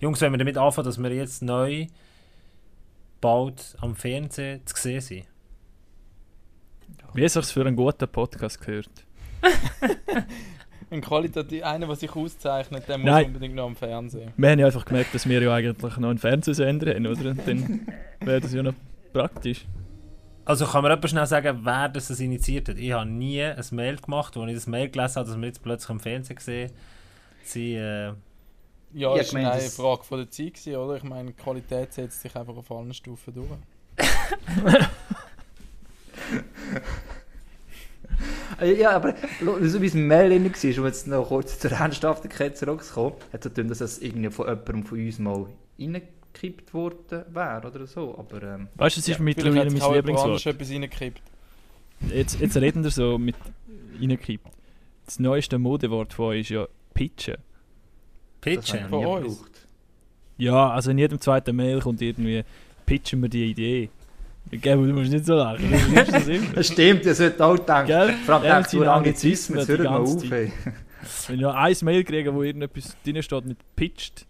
Jungs, wenn wir damit anfangen, dass wir jetzt neu bald am Fernsehen zu sehen sind. Wie es sich für einen guten Podcast gehört. Ein qualitativ, einer, der sich auszeichnet, der muss Nein. unbedingt noch am Fernsehen. Wir haben ja einfach gemerkt, dass wir ja eigentlich noch einen Fernsehsender haben, oder? Und dann wäre das ja noch praktisch. Also kann man jemand schnell sagen, wer das das initiiert hat? Ich habe nie ein Mail gemacht, wo ich das Mail gelesen habe, dass wir jetzt plötzlich am Fernsehen gesehen sie äh, Ja, Ja, das war gemeint, eine das- Frage von der Zeit, gewesen, oder? Ich meine, die Qualität setzt sich einfach auf allen Stufen durch. Ja, aber so wie es im Mail drin war, um jetzt noch kurz zur Ernsthaftigkeit zurückzukommen, hat es so dass es irgendwie von jemandem von uns mal reingekippt worden wäre oder so. Aber ähm, Weißt du, es ist Vielleicht mittlerweile mein Lieblingswort. etwas reingekippt. Jetzt, jetzt reden wir so mit reingekippt. Das neueste Modewort von euch ist ja Pitchen. Pitchen. Von gebraucht. Ja, also in jedem zweiten Mail kommt irgendwie pitchen wir die Idee. Gell, du musst nicht so lachen. Das immer. Das stimmt, ihr solltet auch denken. Gell? Vor allem du Anglizismen, jetzt hört mal auf. Ey. Wenn ich noch ein Mail kriege, wo irgendetwas drin steht mit pitched,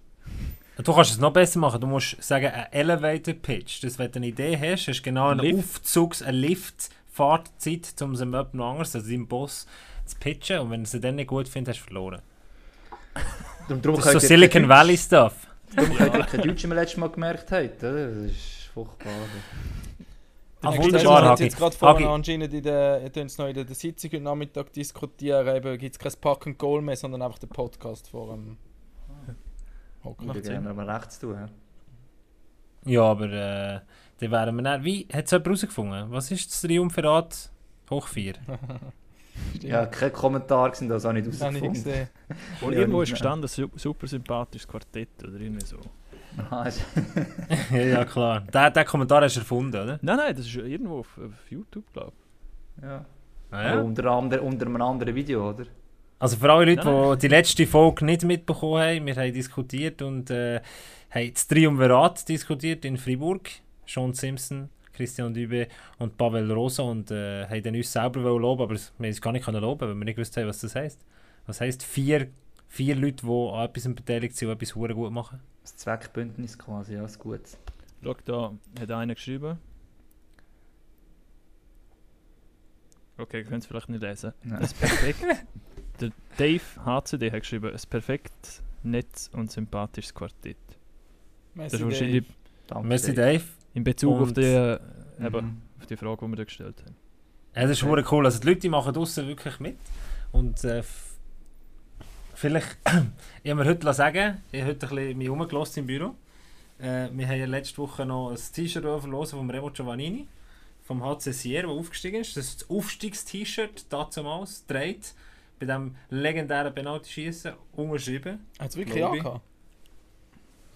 Du kannst es noch besser machen. Du musst sagen, ein Elevator Pitch. Das, wenn du eine Idee hast, hast du genau eine Lift. Aufzugs-, eine Lift-Fahrtzeit, um es jemand anderes, also deinem Boss, zu pitchen. Und wenn du sie dann nicht gut findest, hast du verloren. Darum, darum Das ist so Silicon Valley Stuff. Deutsch- Darum könnt ihr kein Deutsch im letzten Mal gemerkt habt. oder? Das ist furchtbar. Ah, wunderbar, haben Hagi. Jetzt gerade vorne anscheinend in der, tun noch in der, der Sitzung heute Nachmittag diskutieren, eben gibt es kein Pack and Goal mehr, sondern einfach den Podcast vor dem Hocken. Ich würde gerne mal rechts tun. hä? Ja, aber äh, dann wären wir dann... Wie, hat es jemand herausgefunden? Was ist das Triumvirat hoch 4? Ja, kein Kommentar sind das auch nicht Das habe ich rausgefunden. gesehen. wo Ja, irgendwo ist nein. gestanden, su super sympathisches Quartett oder irgendwie so. Aha, ja, ja, klar. Den, den Kommentar hast du erfunden, oder? Nein, nein, das ist irgendwo auf, auf YouTube, glaube ja. Ah, Aber ja. unter, ander, unter einem anderen Video, oder? Also für alle Leute, Nein, die die letzte Folge nicht mitbekommen haben, wir haben diskutiert und äh, haben das Triumvirat diskutiert in Fribourg. Sean Simpson, Christian Dübe und Pavel Rosa und äh, haben dann uns selber loben, aber wir haben uns gar nicht können loben, weil wir nicht gewusst haben, was das heisst. Was heisst vier, vier Leute, die an etwas beteiligt sind und etwas hure gut machen? Das Zweckbündnis quasi, ja, ist gut. ich. Schau, da hat einer geschrieben. Okay, ihr könnt es vielleicht nicht lesen. Nein. Es perfekt. Der Dave HCD hat geschrieben, ein perfekt netz und sympathisches Quartett. Das Merci, ist wahrscheinlich Danke, Merci Dave. Dave. In Bezug auf die, äh, eben, Mhm. auf die Frage, die wir da gestellt haben. Ja, das ist Okay. cool. Also die Leute die machen draussen wirklich mit. Und äh, vielleicht, ich habe mir heute sagen, ich habe heute ein bisschen mich rumgelassen im Büro. Äh, wir haben ja letzte Woche noch ein T-Shirt verlosen vom Remo Giovannini, vom HC Sierra, der aufgestiegen ist. Das ist das Aufstiegs-T-Shirt, damals, dreht, bei diesem legendären Penalty-Schießen, unterschrieben. Hat es wirklich angehabt?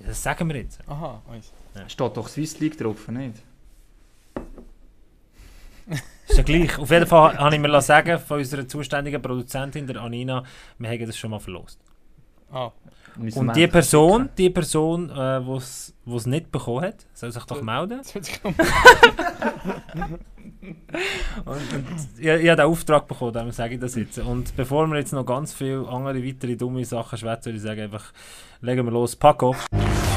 Ja, das sagen wir jetzt. Aha, weiss. Steht doch Swiss League drauf, nicht? Ist ja gleich. Auf jeden Fall habe ich mir sagen von unserer zuständigen Produzentin, der Anina, wir haben das schon mal verlost. Ah, Und die Person, gucken. die Person, äh, es nicht bekommen hat, soll sich doch Ja. melden. Und, und ich, ich habe den Auftrag bekommen, darum sage ich das jetzt. Und bevor wir jetzt noch ganz viele andere weitere dumme Sachen schwätzen, würde ich sagen, einfach legen wir los. Paco. Und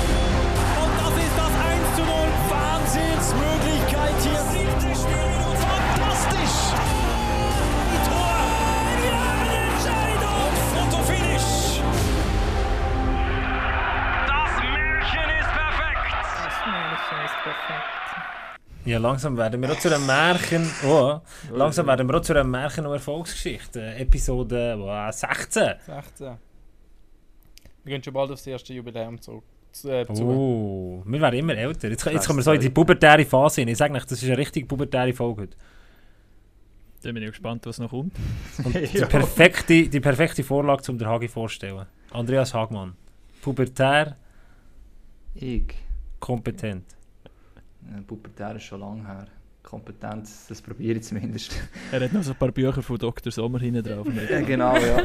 Ja, langsam werden wir auch zu einem Märchen. Oh, langsam werden wir auch zu einer Märchen- und Erfolgsgeschichte. Episode wow, 16. 16. Wir gehen schon bald aufs erste Jubiläum zurück. Zu, äh, zu. Oh, wir werden immer älter. Jetzt, jetzt kommen wir so in die pubertäre Phase hin. Ich sage nicht, das ist eine richtig pubertäre Folge heute. Dann bin ich gespannt, was noch kommt. Und die perfekte, die perfekte Vorlage, um den Hagi vorzustellen. Andreas Hagmann. Pubertär, Ich. kompetent. Äh, Pubertär ist schon lange her. Kompetenz, das probiere ich zumindest. Er hat noch so ein paar Bücher von Dr. Sommer hinten drauf. ja, genau, ja.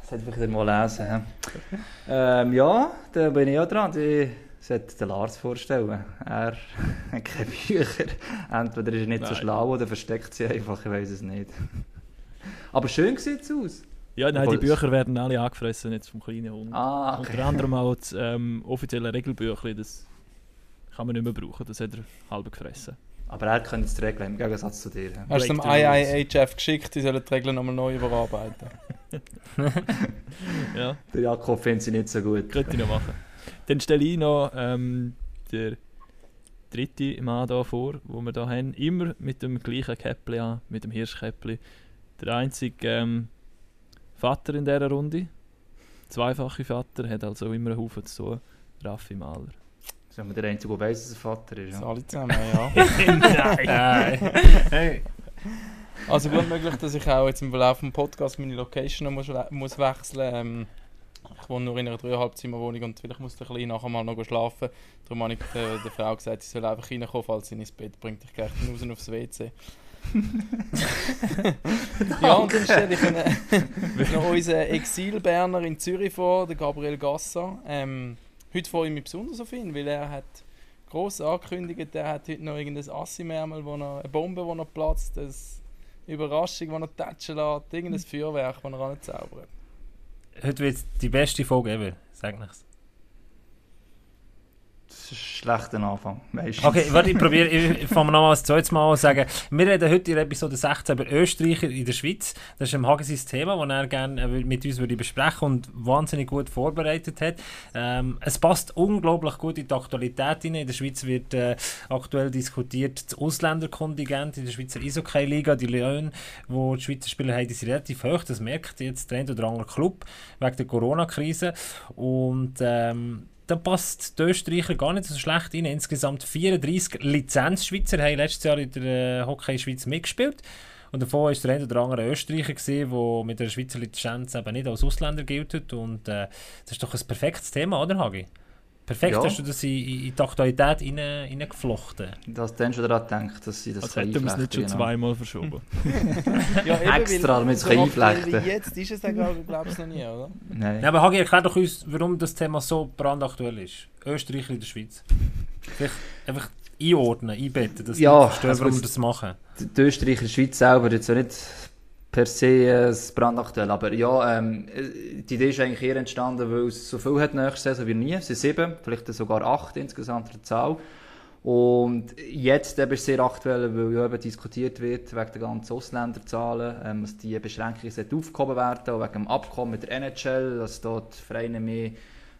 Das hätte ich wieder mal lesen. hä? Ähm, ja, da bin ich auch dran. Ich sollte den Lars vorstellen. Er hat keine Bücher. Entweder ist er nicht so Nein. schlau oder versteckt sie einfach, ich weiß es nicht. Aber schön sieht es aus. Ja, nein, die Bücher werden alle angefressen jetzt vom kleinen Hund. Ah, okay. Unter anderem auch das ähm, offizielle Regelbüchlein, das kann man nicht mehr brauchen, das hat er halb gefressen. Aber er kann jetzt die Regeln im Gegensatz zu dir. Hast du dem. IIHF geschickt, die sollen die Regeln nochmal neu überarbeiten? Ja, Der Jakob findet sie nicht so gut. könnte ich noch machen. Dann stelle ich noch ähm, der dritte Mann hier vor, wo wir hier haben. Immer mit dem gleichen Käppli an, mit dem Hirschkäppli. Der einzige ähm, Vater in dieser Runde. Zweifache Vater, hat also immer einen Haufen zu tun. Raffi Mahler. Sind wir der Einzige, der weiss, dass er Vater ist. Ja. alle zusammen, ja. Nein. hey. Also gut möglich, dass ich auch jetzt im Verlauf des Podcasts meine Location noch muss, muss wechseln ähm, Ich wohne nur in einer dreieinhalb Zimmer Wohnung und vielleicht muss der Kleine nachher mal noch schlafen. Darum habe ich der, der Frau gesagt, sie soll einfach reinkommen, falls sie ihn ins Bett bringt. Ich gehe raus aufs WC. ja, und dann stelle ich einen, noch unseren Exil-Berner in Zürich vor, den Gabriel Gasser. Ähm, heute freue ich mich besonders auf ihn, weil er hat gross angekündigt, er hat heute noch irgendein Assi-Märmel, wo eine Bombe, die noch platzt, eine Überraschung, die noch tatschen lässt, irgendein Feuerwerk, das er anzaubert. Heute wird die beste Folge ever, sag ich's. Das ist ein schlechter Anfang. Meistens. Okay, warte, ich probiere, ich fange nochmal das zweite Mal an sagen. Wir reden heute in Episode 16 über Österreicher in der Schweiz. Das ist im Hagen sein Thema, das er gerne äh, mit uns würde besprechen und wahnsinnig gut vorbereitet hat. Ähm, es passt unglaublich gut in die Aktualität hinein. In der Schweiz wird äh, aktuell diskutiert das Ausländerkontingent in der Schweizer Eishockey-Liga. Die Löhne, die die Schweizer Spieler haben, sind relativ hoch. Das merkt jetzt der oder andere Club wegen der Corona-Krise. Und ähm, da passt die Österreicher gar nicht so schlecht rein. Insgesamt 34 Lizenzschweizer haben letztes Jahr in der äh, Hockey-Schweiz mitgespielt. Und davon war der eine oder andere Österreicher, der mit der Schweizer Lizenz eben nicht als Ausländer gilt. Und äh, das ist doch ein perfektes Thema, oder Hagi? Perfekt Ja. hast du das in, in in die Aktualität rein- reingeflochten. Dass du dann schon daran denkst, dass sie das Als können hätten wir es nicht schon genau. zweimal verschoben. Ja, Extra, damit es so einflechten Jetzt ist es ja, glaube ich, noch nie, oder? Nein. Ja, aber Hagi, erklär doch uns, warum das Thema so brandaktuell ist. Österreicher in der Schweiz. Vielleicht einfach einordnen, einbetten, dass Ja, wir verstehen, also warum wir das machen. Die Österreicher Schweiz selber jetzt ja nicht per se äh, brandaktuell, aber ja, ähm, äh, die Idee ist eigentlich eher entstanden, weil es so viel hat nächste Saison wie nie. Es sind sieben, vielleicht sogar acht insgesamt der Zahl. Und jetzt eben ist es sehr aktuell, weil ja eben diskutiert wird wegen der ganzen Ausländerzahlen, ähm, dass die Beschränkungen aufgehoben werden, auch wegen dem Abkommen mit der NHL, dass dort Vereine mehr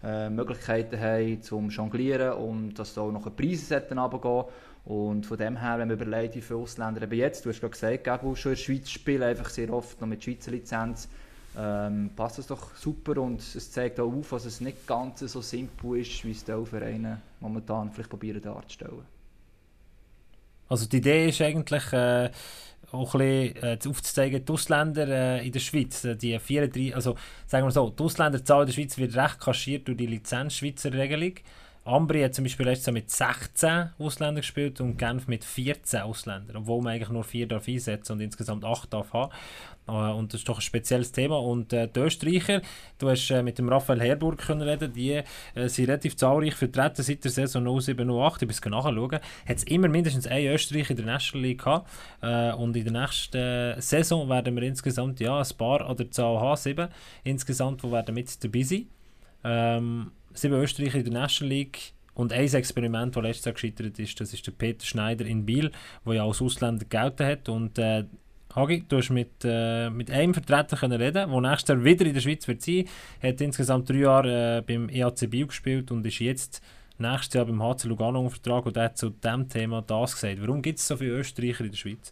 äh, Möglichkeiten haben zum Jonglieren und dass da auch noch Preise runtergehen. Und von dem her, wenn man überlegt, wie viele Ausländer eben jetzt, du hast gerade gesagt, Gabu, schon in der Schweiz spielen, einfach sehr oft noch mit Schweizer Lizenz, ähm, passt das doch super und es zeigt auch auf, dass es nicht ganz so simpel ist, wie es die Vereine momentan vielleicht probieren darzustellen. Also die Idee ist eigentlich äh, auch ein bisschen äh, aufzuzeigen, die Ausländer äh, in der Schweiz, äh, die 34, also sagen wir so, die Ausländerzahl in der Schweiz wird recht kaschiert durch die Lizenz-Schweizer Regelung. Ambri hat zum Beispiel letztes Jahr mit 16 Ausländern gespielt und Genf mit 14 Ausländern, obwohl man eigentlich nur 4 darf einsetzen und insgesamt 8 darf haben. Äh, und das ist doch ein spezielles Thema. Und äh, die Österreicher, du hast äh, mit dem Raphael Herburg können reden, die äh, sind relativ zahlreich vertreten seit der Saison 07, 08. Ich muss nachschauen. Hat es immer mindestens ein Österreich in der National League gehabt. Äh, und in der nächsten Saison werden wir insgesamt ja, ein paar an der Zahl haben, sieben insgesamt, die werden mit dabei sein. Ähm, sieben Österreicher in der National League. Und ein Experiment, das letztes Jahr gescheitert ist, das ist der Peter Schneider in Biel, der ja als Ausländer gelten hat. Und äh, Hagi, du hast mit, äh, mit einem Vertreter können reden, der nächstes Jahr wieder in der Schweiz wird sein. Er hat insgesamt drei Jahre äh, beim EAC Biel gespielt und ist jetzt nächstes Jahr beim HC Lugano unter Vertrag und hat zu diesem Thema das gesagt. Warum gibt es so viele Österreicher in der Schweiz?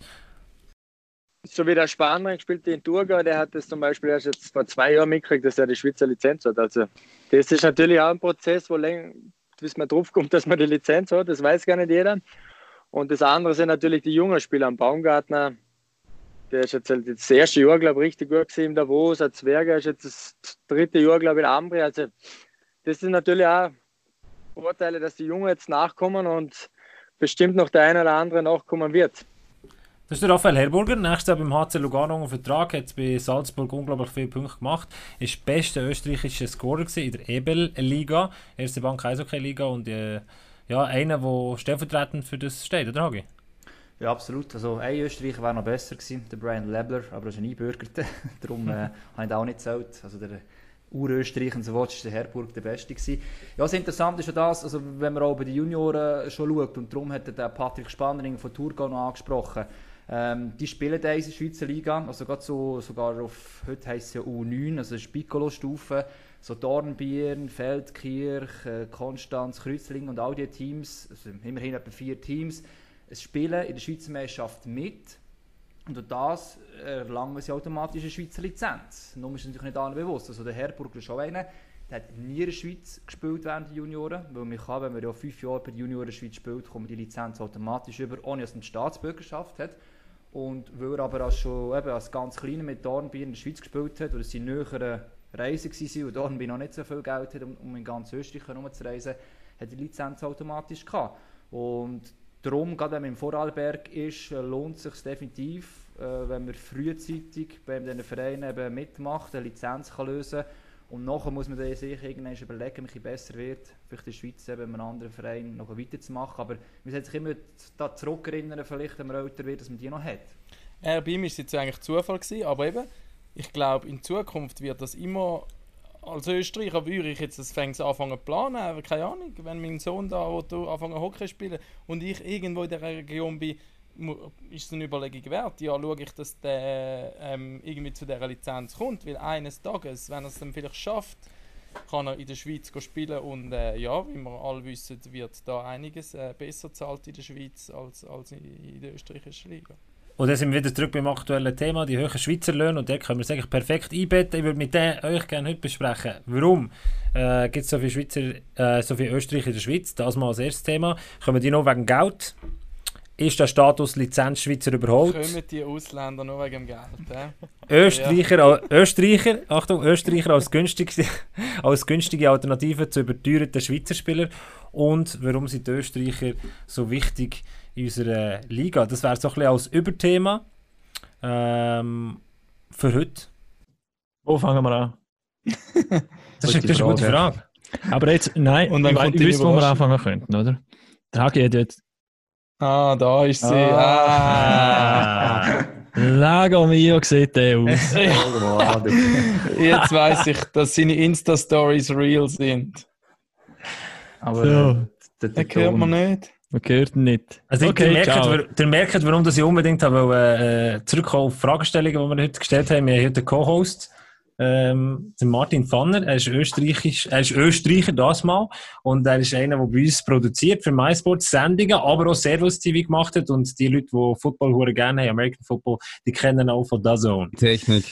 so wie der Spanier gespielt in Thurgau, der hat das zum Beispiel erst jetzt vor zwei Jahren mitgekriegt, dass er die Schweizer Lizenz hat. Also das ist natürlich auch ein Prozess, wo länger, bis man drauf kommt, dass man die Lizenz hat, das weiß gar nicht jeder. Und das andere sind natürlich die jungen Spieler am Baumgartner. Der ist jetzt halt das erste Jahr, glaube ich, richtig gut gewesen im Davos. Ein Zwerger ist jetzt das dritte Jahr, glaube ich, in Ambri. Also das sind natürlich auch Vorteile, dass die Jungen jetzt nachkommen und bestimmt noch der eine oder andere nachkommen wird. Das ist der Raphael Herburger, nächstes Jahr beim HC Lugano unter Vertrag, hat bei Salzburg unglaublich viele Punkte gemacht, ist der beste österreichische Scorer in der Ebel-Liga, erste Bank Eishockey-Liga und äh, ja, einer, der stellvertretend für das steht, oder Hagi? Ja, absolut. Also ein Österreicher wäre noch besser gewesen, der Brian Lebler, aber er ist ein Einbürgerter. Darum äh, habe ich ihn auch nicht gezählt. Also der Urösterreich und so weiter ist der Herburg der Beste gewesen. Ja, das Interessante ist ja das, also wenn man auch bei den Junioren schon schaut, und darum hat der Patrick Spannering von Thurgau noch angesprochen, ähm, die spielen da in der Schweizer Liga, also gerade so, sogar auf, heute heisst es ja U9, also Piccolo-Stufe, so Dornbirn, Feldkirch, äh, Konstanz, Kreuzlingen und all diese Teams, also immerhin etwa vier Teams, spielen in der Schweizer Meisterschaft mit und durch das erlangen sie automatisch eine Schweizer Lizenz. Nur ist natürlich nicht allen bewusst. Also der Herburger ist auch einer, der hat nie in der Schweiz gespielt während der Junioren, weil man kann, wenn man ja fünf Jahre bei der Junioren Schweiz spielt, kommt die Lizenz automatisch über, ohne dass man die Staatsbürgerschaft hat. Und weil er aber als schon eben als ganz Kleiner mit Dornbirn in der Schweiz gespielt hat, oder es seine näheren Reisen waren und Dornbirn noch nicht so viel Geld hat, um, in ganz Österreich herumzureisen, hat er die Lizenz automatisch gehabt. Und darum, gerade wenn man im Vorarlberg ist, lohnt es sich definitiv, äh, wenn man frühzeitig bei diesen Vereinen eben mitmacht, eine Lizenz kann lösen und nachher muss man sich irgendwann überlegen, wie es besser wird, vielleicht in der Schweiz eben einem anderen Verein noch weiterzumachen. Aber man sollte sich immer da zurückerinnern, vielleicht, wenn man älter wird, dass man die noch hat. Er bei war es jetzt eigentlich Zufall, gewesen, aber eben, ich glaube, in Zukunft wird das immer. Als Österreicher würde ich jetzt das fängt anfangen zu planen, aber keine Ahnung, wenn mein Sohn da anfangen Hockey spielen und ich irgendwo in der Region bin, ist es eine Überlegung wert. Ja, schaue ich, dass der ähm, irgendwie zu dieser Lizenz kommt, weil eines Tages, wenn er es dann vielleicht schafft, kann er in der Schweiz spielen und äh, ja, wie wir alle wissen, wird da einiges äh, besser zahlt in der Schweiz als, als in, der österreichischen Liga. Und dann sind wir wieder zurück beim aktuellen Thema, die hohen Schweizer Löhne. Und da können wir es eigentlich perfekt einbetten. Ich würde mit dem euch gerne heute besprechen. Warum äh, gibt es so viele Schweizer, äh, so viele Österreicher in der Schweiz? Das mal als erstes Thema. Kommen die noch wegen Geld? Ist der Status Lizenz Schweizer überholt? Kommen die Ausländer nur wegen dem Geld? Äh? Österreicher, al- Österreicher, Achtung, Österreicher als, günstig, als günstige Alternative zu überteuerten Schweizer Spielern. Und warum sind die Österreicher so wichtig in unserer Liga? Das wäre so ein bisschen als Überthema ähm, für heute. Wo fangen wir an? Das ist, das ist eine gute Frage. Aber jetzt, nein, Und dann ich, kommt ich die wüsste, wo wir anfangen könnten, oder? Der Hagi hat jetzt Ah, da ist sie. Ah. Lago Mio sieht der aus. Jetzt weiß ich, dass seine Insta-Stories real sind. Aber So. äh, der, Den hört man nicht. Man hört ihn nicht. Also ihr, Okay, ihr merkt, warum das ich unbedingt habe, weil, äh, zurückkommen auf Fragestellungen, die wir heute gestellt haben. Wir haben heute einen Co-Host, ähm, Martin Pfanner. Er ist, Österreichisch, er ist Österreicher, das mal. Und er ist einer, der bei uns produziert für MySports Sendungen, aber auch Servus TV gemacht hat. Und die Leute, die Football gerne haben, American Football, die kennen auch von DAZN. Technik.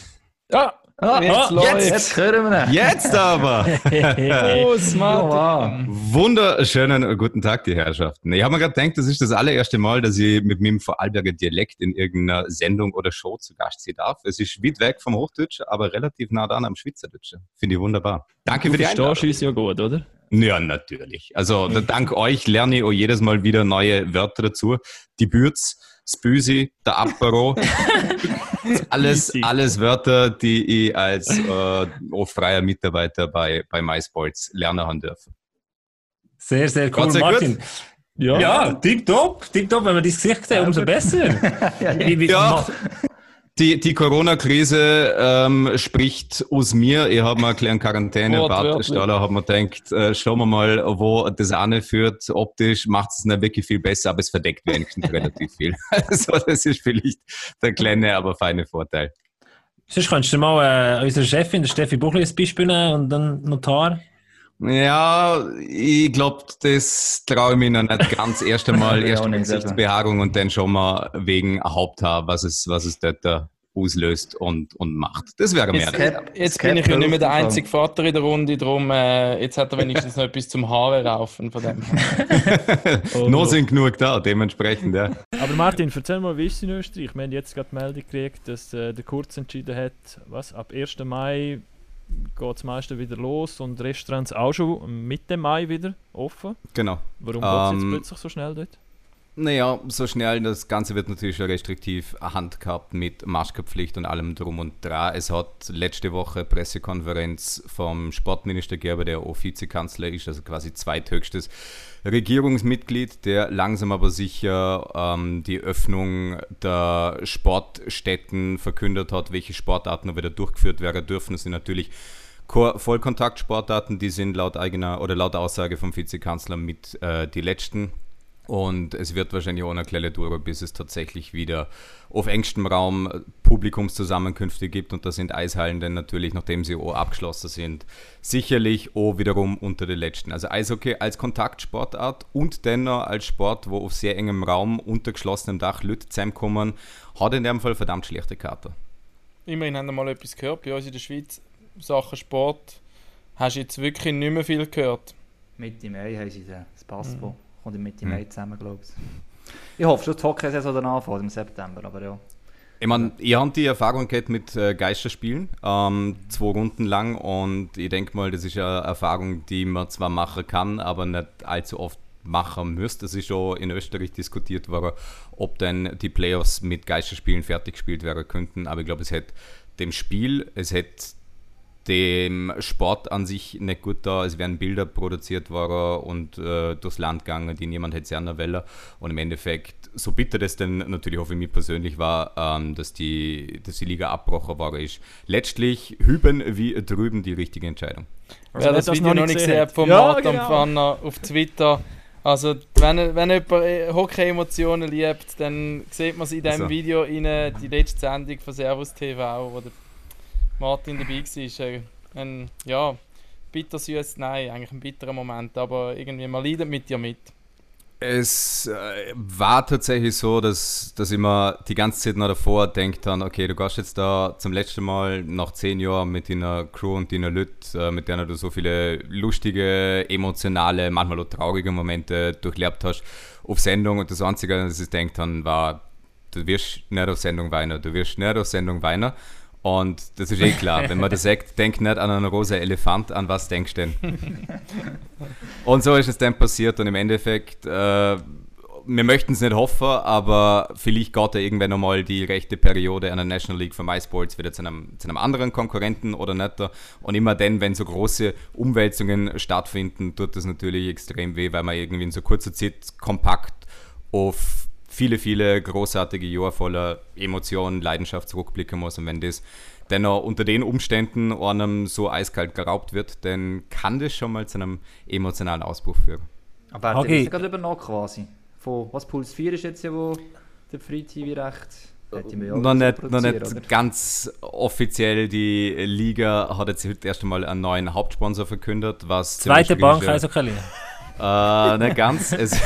Ja, Ah, Jetzt ah, läuft's. Jetzt hören wir ihn. Jetzt aber! Los, Martin. wow. Wunderschönen guten Tag, die Herrschaften. Ich habe mir gerade gedacht, das ist das allererste Mal, dass ich mit meinem Vorarlberger Dialekt in irgendeiner Sendung oder Show zu Gast sein darf. Es ist weit weg vom Hochdeutsch, aber relativ nah dran am Schweizerdeutsch. Finde ich wunderbar. Danke du für die Einladung. uns ja gut, oder? Ja, natürlich. Also da- dank euch lerne ich auch jedes Mal wieder neue Wörter dazu. Die Bürz, das Büsi, der Apero. alles, alles Wörter, die ich als äh, auch freier Mitarbeiter bei, bei MySports lernen haben dürfen. Sehr, sehr cool, Martin. Ja. Ja, tipptopp, tipptopp. Wenn wir dein Gesicht sehen, umso besser. Wie- wie- Ja. Die, die Corona-Krise ähm, spricht aus mir. Ich habe mal eine kleine Quarantäne. Wortwörtlich. Bad Staller hat mir gedacht, äh, schauen wir mal, wo das eine führt. Optisch macht es nicht wirklich viel besser, aber es verdeckt wenigstens relativ viel. Also das ist vielleicht der kleine, aber feine Vorteil. Sonst könntest du mal äh, unsere Chefin, der Steffi Buchli, als Beispiel nehmen und dann Notar. Ja, ich glaube, das traue ich mir noch nicht ganz erst einmal. Erst auch mal nicht selber. Gesichtsbehaarung und dann schon mal wegen Haupthaar, was es, was es dort da auslöst und, und macht. Das wäre mehr. Jetzt, Cap- jetzt bin ich ja nicht mehr der einzige Vater in der Runde, darum äh, jetzt hat er wenigstens noch etwas zum Haare raufen von dem. Oh, Noch no. sind genug da, dementsprechend, ja. Aber Martin, erzähl mal, wie ist es in Österreich? Wir haben jetzt gerade die Meldung gekriegt, dass äh, der Kurz entschieden hat, was, ab 1. Mai geht das meiste wieder los und Restaurants auch schon Mitte Mai wieder offen. Genau. Warum geht es Ähm, jetzt plötzlich so schnell dort? Naja, so schnell, das Ganze wird natürlich schon restriktiv handhabt mit Maskenpflicht und allem drum und dran. Es hat letzte Woche Pressekonferenz vom Sportminister Gerber, der auch Vizekanzler ist, also quasi zweithöchstes Regierungsmitglied, der langsam aber sicher ähm, die Öffnung der Sportstätten verkündet hat, welche Sportarten noch wieder durchgeführt werden dürfen. Das sind natürlich Ko- Vollkontaktsportarten, die sind laut eigener oder laut Aussage vom Vizekanzler mit äh, die letzten. Und es wird wahrscheinlich auch eine kleine Tour, bis es tatsächlich wieder auf engstem Raum Publikumszusammenkünfte gibt. Und da sind Eishallen dann natürlich, nachdem sie auch abgeschlossen sind, sicherlich auch wiederum unter den letzten. Also Eishockey als Kontaktsportart und dennoch als Sport, wo auf sehr engem Raum unter geschlossenem Dach Leute zusammenkommen, hat in dem Fall verdammt schlechte Karte. Immerhin haben wir mal etwas gehört. Bei uns in der Schweiz, Sachen Sport, hast du jetzt wirklich nicht mehr viel gehört. Mitte Mai haben sie das Passbo. Mhm. In Mitte Mhm. Mai zusammen, glaube ich. Ich hoffe schon, die Hockey-Saison dann anfängt im September, aber ja. Ich meine, ihr habt die Erfahrung gehabt mit äh, Geisterspielen, ähm, zwei Runden lang und ich denke mal, das ist eine Erfahrung, die man zwar machen kann, aber nicht allzu oft machen müsste. Das ist schon in Österreich diskutiert worden, ob denn die Playoffs mit Geisterspielen fertig gespielt werden könnten, aber ich glaube, es hätte dem Spiel, es hätte dem Sport an sich nicht gut da. Es werden Bilder produziert worden und äh, durchs Land gegangen, die niemand hätte sehen wollen. Und im Endeffekt, so bitter das denn natürlich auch für mich persönlich war, ähm, dass, die, dass die Liga abgebrochen worden ist. Letztlich hüben wie drüben die richtige Entscheidung. Wer das, das Video noch nicht gesehen hat. von Ja, Martin genau. Pfanner auf Twitter. Also, wenn, wenn jemand äh, Hockey-Emotionen liebt, dann sieht man es in diesem Also. Video rein, die letzte Sendung von Servus TV, wo der Martin dabei war. Äh, Ein, ja, bittersüß, nein, eigentlich ein bitterer Moment, aber irgendwie, man leidet mit dir mit. Es äh, war tatsächlich so, dass, dass ich mir die ganze Zeit noch davor denkt dann, okay, du gehst jetzt da zum letzten Mal nach zehn Jahren mit deiner Crew und deiner Lüt, äh, mit denen du so viele lustige, emotionale, manchmal auch traurige Momente durchlebt hast, auf Sendung und das Einzige, was ich denkt dann, war, du wirst nicht auf Sendung weinen, du wirst nicht auf Sendung weinen. Und das ist eh klar, wenn man das sagt, denk nicht an einen rosa Elefant, an was denkst du denn? Und so ist es dann passiert und im Endeffekt, äh, wir möchten es nicht hoffen, aber vielleicht geht ja irgendwann nochmal die rechte Periode an der National League für MySports wieder zu einem, zu einem anderen Konkurrenten oder nicht. Und immer dann, wenn so große Umwälzungen stattfinden, tut das natürlich extrem weh, weil man irgendwie in so kurzer Zeit kompakt auf viele, viele großartige Jahre voller Emotionen, Leidenschaft zurückblicken muss. Und wenn das dennoch unter den Umständen einem so eiskalt geraubt wird, dann kann das schon mal zu einem emotionalen Ausbruch führen. Aber er Okay. hat gerade übernommen quasi. Von, was, Puls 4 ist jetzt ja, wo der Free TV recht... hätte man ja auch noch nicht, noch nicht oder? ganz offiziell. Die Liga hat jetzt heute erst einmal einen neuen Hauptsponsor verkündet, was Zweite Bank, ist, also Kelly. Äh, nicht ganz. Es,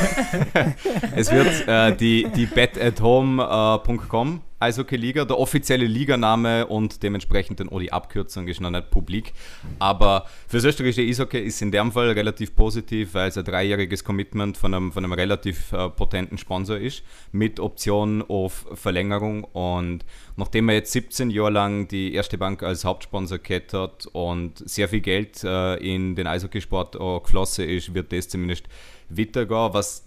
es wird äh, die, die betathome.com Eishockey-Liga, der offizielle Liganame und dementsprechend dann auch die Abkürzung ist noch nicht publik. Aber für das österreichische Eishockey ist in dem Fall relativ positiv, weil es ein dreijähriges Commitment von einem, von einem relativ äh, potenten Sponsor ist, mit Option auf Verlängerung. Und nachdem er jetzt 17 Jahre lang die erste Bank als Hauptsponsor gehabt hat und sehr viel Geld äh, in den Eishockeysport geflossen ist, wird das zumindest weitergehen. Was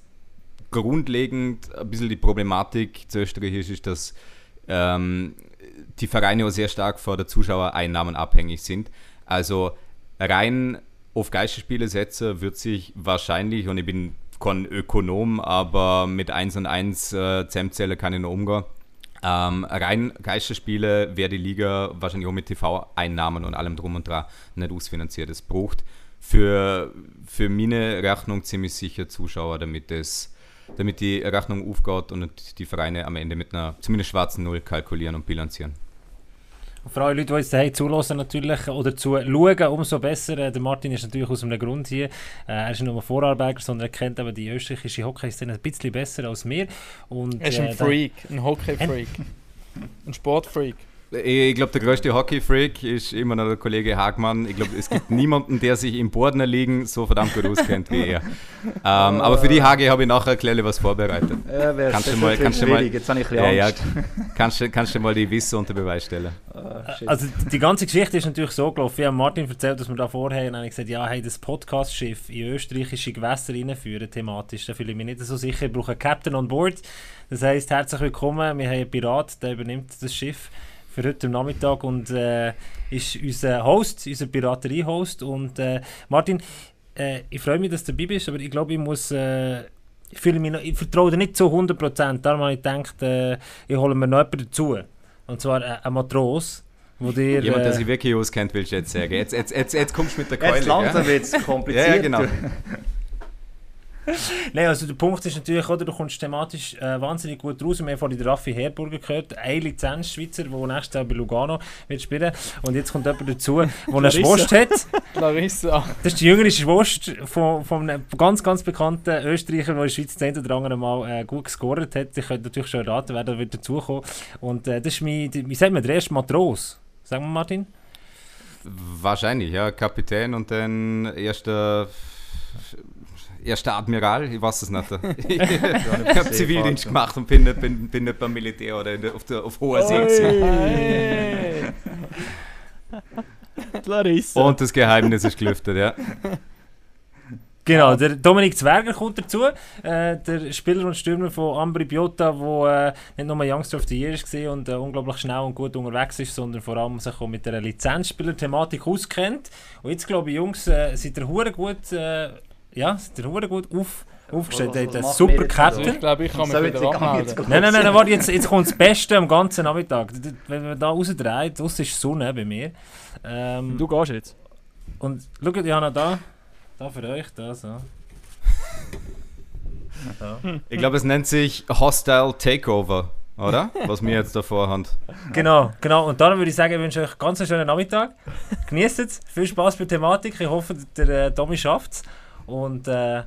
grundlegend ein bisschen die Problematik zu Österreich ist, ist, dass ähm, die Vereine auch sehr stark von der Zuschauereinnahmen abhängig sind. Also rein auf Geisterspiele setzen wird sich wahrscheinlich, und ich bin kein Ökonom, aber mit 1 und 1 äh, Zemzelle kann ich noch umgehen. Ähm, rein Geisterspiele wäre die Liga wahrscheinlich auch mit TV-Einnahmen und allem drum und dran nicht ausfinanziert. Es braucht für, für meine Rechnung ziemlich sicher Zuschauer, damit es damit die Rechnung aufgeht und die Vereine am Ende mit einer zumindest schwarzen Null kalkulieren und bilanzieren. Und für alle Leute, die uns daheim zulassen natürlich, oder zu schauen, umso besser. Äh, Der Martin ist natürlich aus einem Grund hier. Äh, Er ist nicht nur Vorarlberger, sondern er kennt aber die österreichische Hockey-Szene ein bisschen besser als wir. Und, Er ist äh, ein da- Freak, ein Hockey-Freak, ein Sportfreak. Ich glaube, der größte Hockey-Freak ist immer noch der Kollege Hagmann. Ich glaube, es gibt niemanden, der sich im Bordner liegen so verdammt gut auskennt wie er. Ähm, aber für die Hage habe ich nachher gleich was vorbereitet. Ja, Kannst du mal- kannst du mal-. Jetzt habe ich ein Ja, bisschen ja, Angst. kannst, du- kannst du mal die Wissen unter Beweis stellen. Shit. Also die ganze Geschichte ist natürlich so gelaufen. Ich habe Martin erzählt, dass wir da vorher und gesagt, ja, hey, das Podcast-Schiff in österreichische Gewässer reinführen, thematisch, da fühle ich mich nicht so sicher. Ich brauche einen Captain on board. Das heisst, herzlich willkommen. Wir haben einen Pirat, der übernimmt das Schiff für heute Nachmittag und äh, ist unser Host, unser Piraterie-Host. Und äh, Martin, äh, ich freue mich, dass du dabei bist, aber ich glaube, ich muss... Äh, ich, fühle mich noch, ich vertraue dir nicht zu 100%. Darum habe ich gedacht, äh, ich hole mir noch jemanden dazu. Und zwar äh, ein Matros, wo dir... Jemand, der äh, sich wirklich auskennt, willst du jetzt sagen. Jetzt, jetzt, jetzt, jetzt kommst du mit der Keule. Jetzt langsam wird es kompliziert. Ja, ja, genau. Nein, also der Punkt ist natürlich, oder, du kommst thematisch äh, wahnsinnig gut raus. Wir haben vorhin den Raffi Herburger gehört, ein Lizenz-Schweizer, der nächstes Jahr bei Lugano wird spielen. Und jetzt kommt jemand dazu, der eine. Schwurst hat. Larissa. Das ist die jüngere Schwurst von, von einem ganz, ganz bekannten Österreicher, der in der Schweiz das oder andere Mal äh, gut gescored hat. Ich könnte natürlich schon erraten, wer da wird dazukommen. Und äh, das ist mein, wie sagt man, der erste Matros. Sagen wir Martin? Wahrscheinlich, ja. Kapitän und dann erster, erster Admiral, ich weiß es nicht. ich habe Zivildienst gemacht und bin nicht, bin, bin nicht beim Militär oder der, auf, der, auf hoher See. Larissa. Und das Geheimnis ist gelüftet, ja. Genau, der Dominik Zwerger kommt dazu, äh, der Spieler und Stürmer von Ambri Biota, der äh, nicht nur Youngster of the Year war und äh, unglaublich schnell und gut unterwegs ist, sondern vor allem sich auch mit der Lizenzspieler-Thematik auskennt. Und jetzt glaube ich, Jungs, äh, seid ihr hure gut, äh, ja, ihr hure gut auf, aufgestellt. Habt einen machen super Captain. Ich glaube, ich kann mich wieder abmelden. Nein, nein, nein, nein, warte, jetzt, jetzt kommt das Beste am ganzen Nachmittag. Wenn man da rausdreht, draussen ist Sonne bei mir. Ähm, Du gehst jetzt. Und schaut, Jana, da, da für euch, da so. so. Ich glaube, es nennt sich Hostile Takeover, oder? Was wir jetzt davor haben. Genau, genau. Und darum würde ich sagen, ich wünsche euch ganz einen schönen Nachmittag. Genießt es, viel Spaß bei der Thematik. Ich hoffe, der äh, Tommy schafft es. Und äh,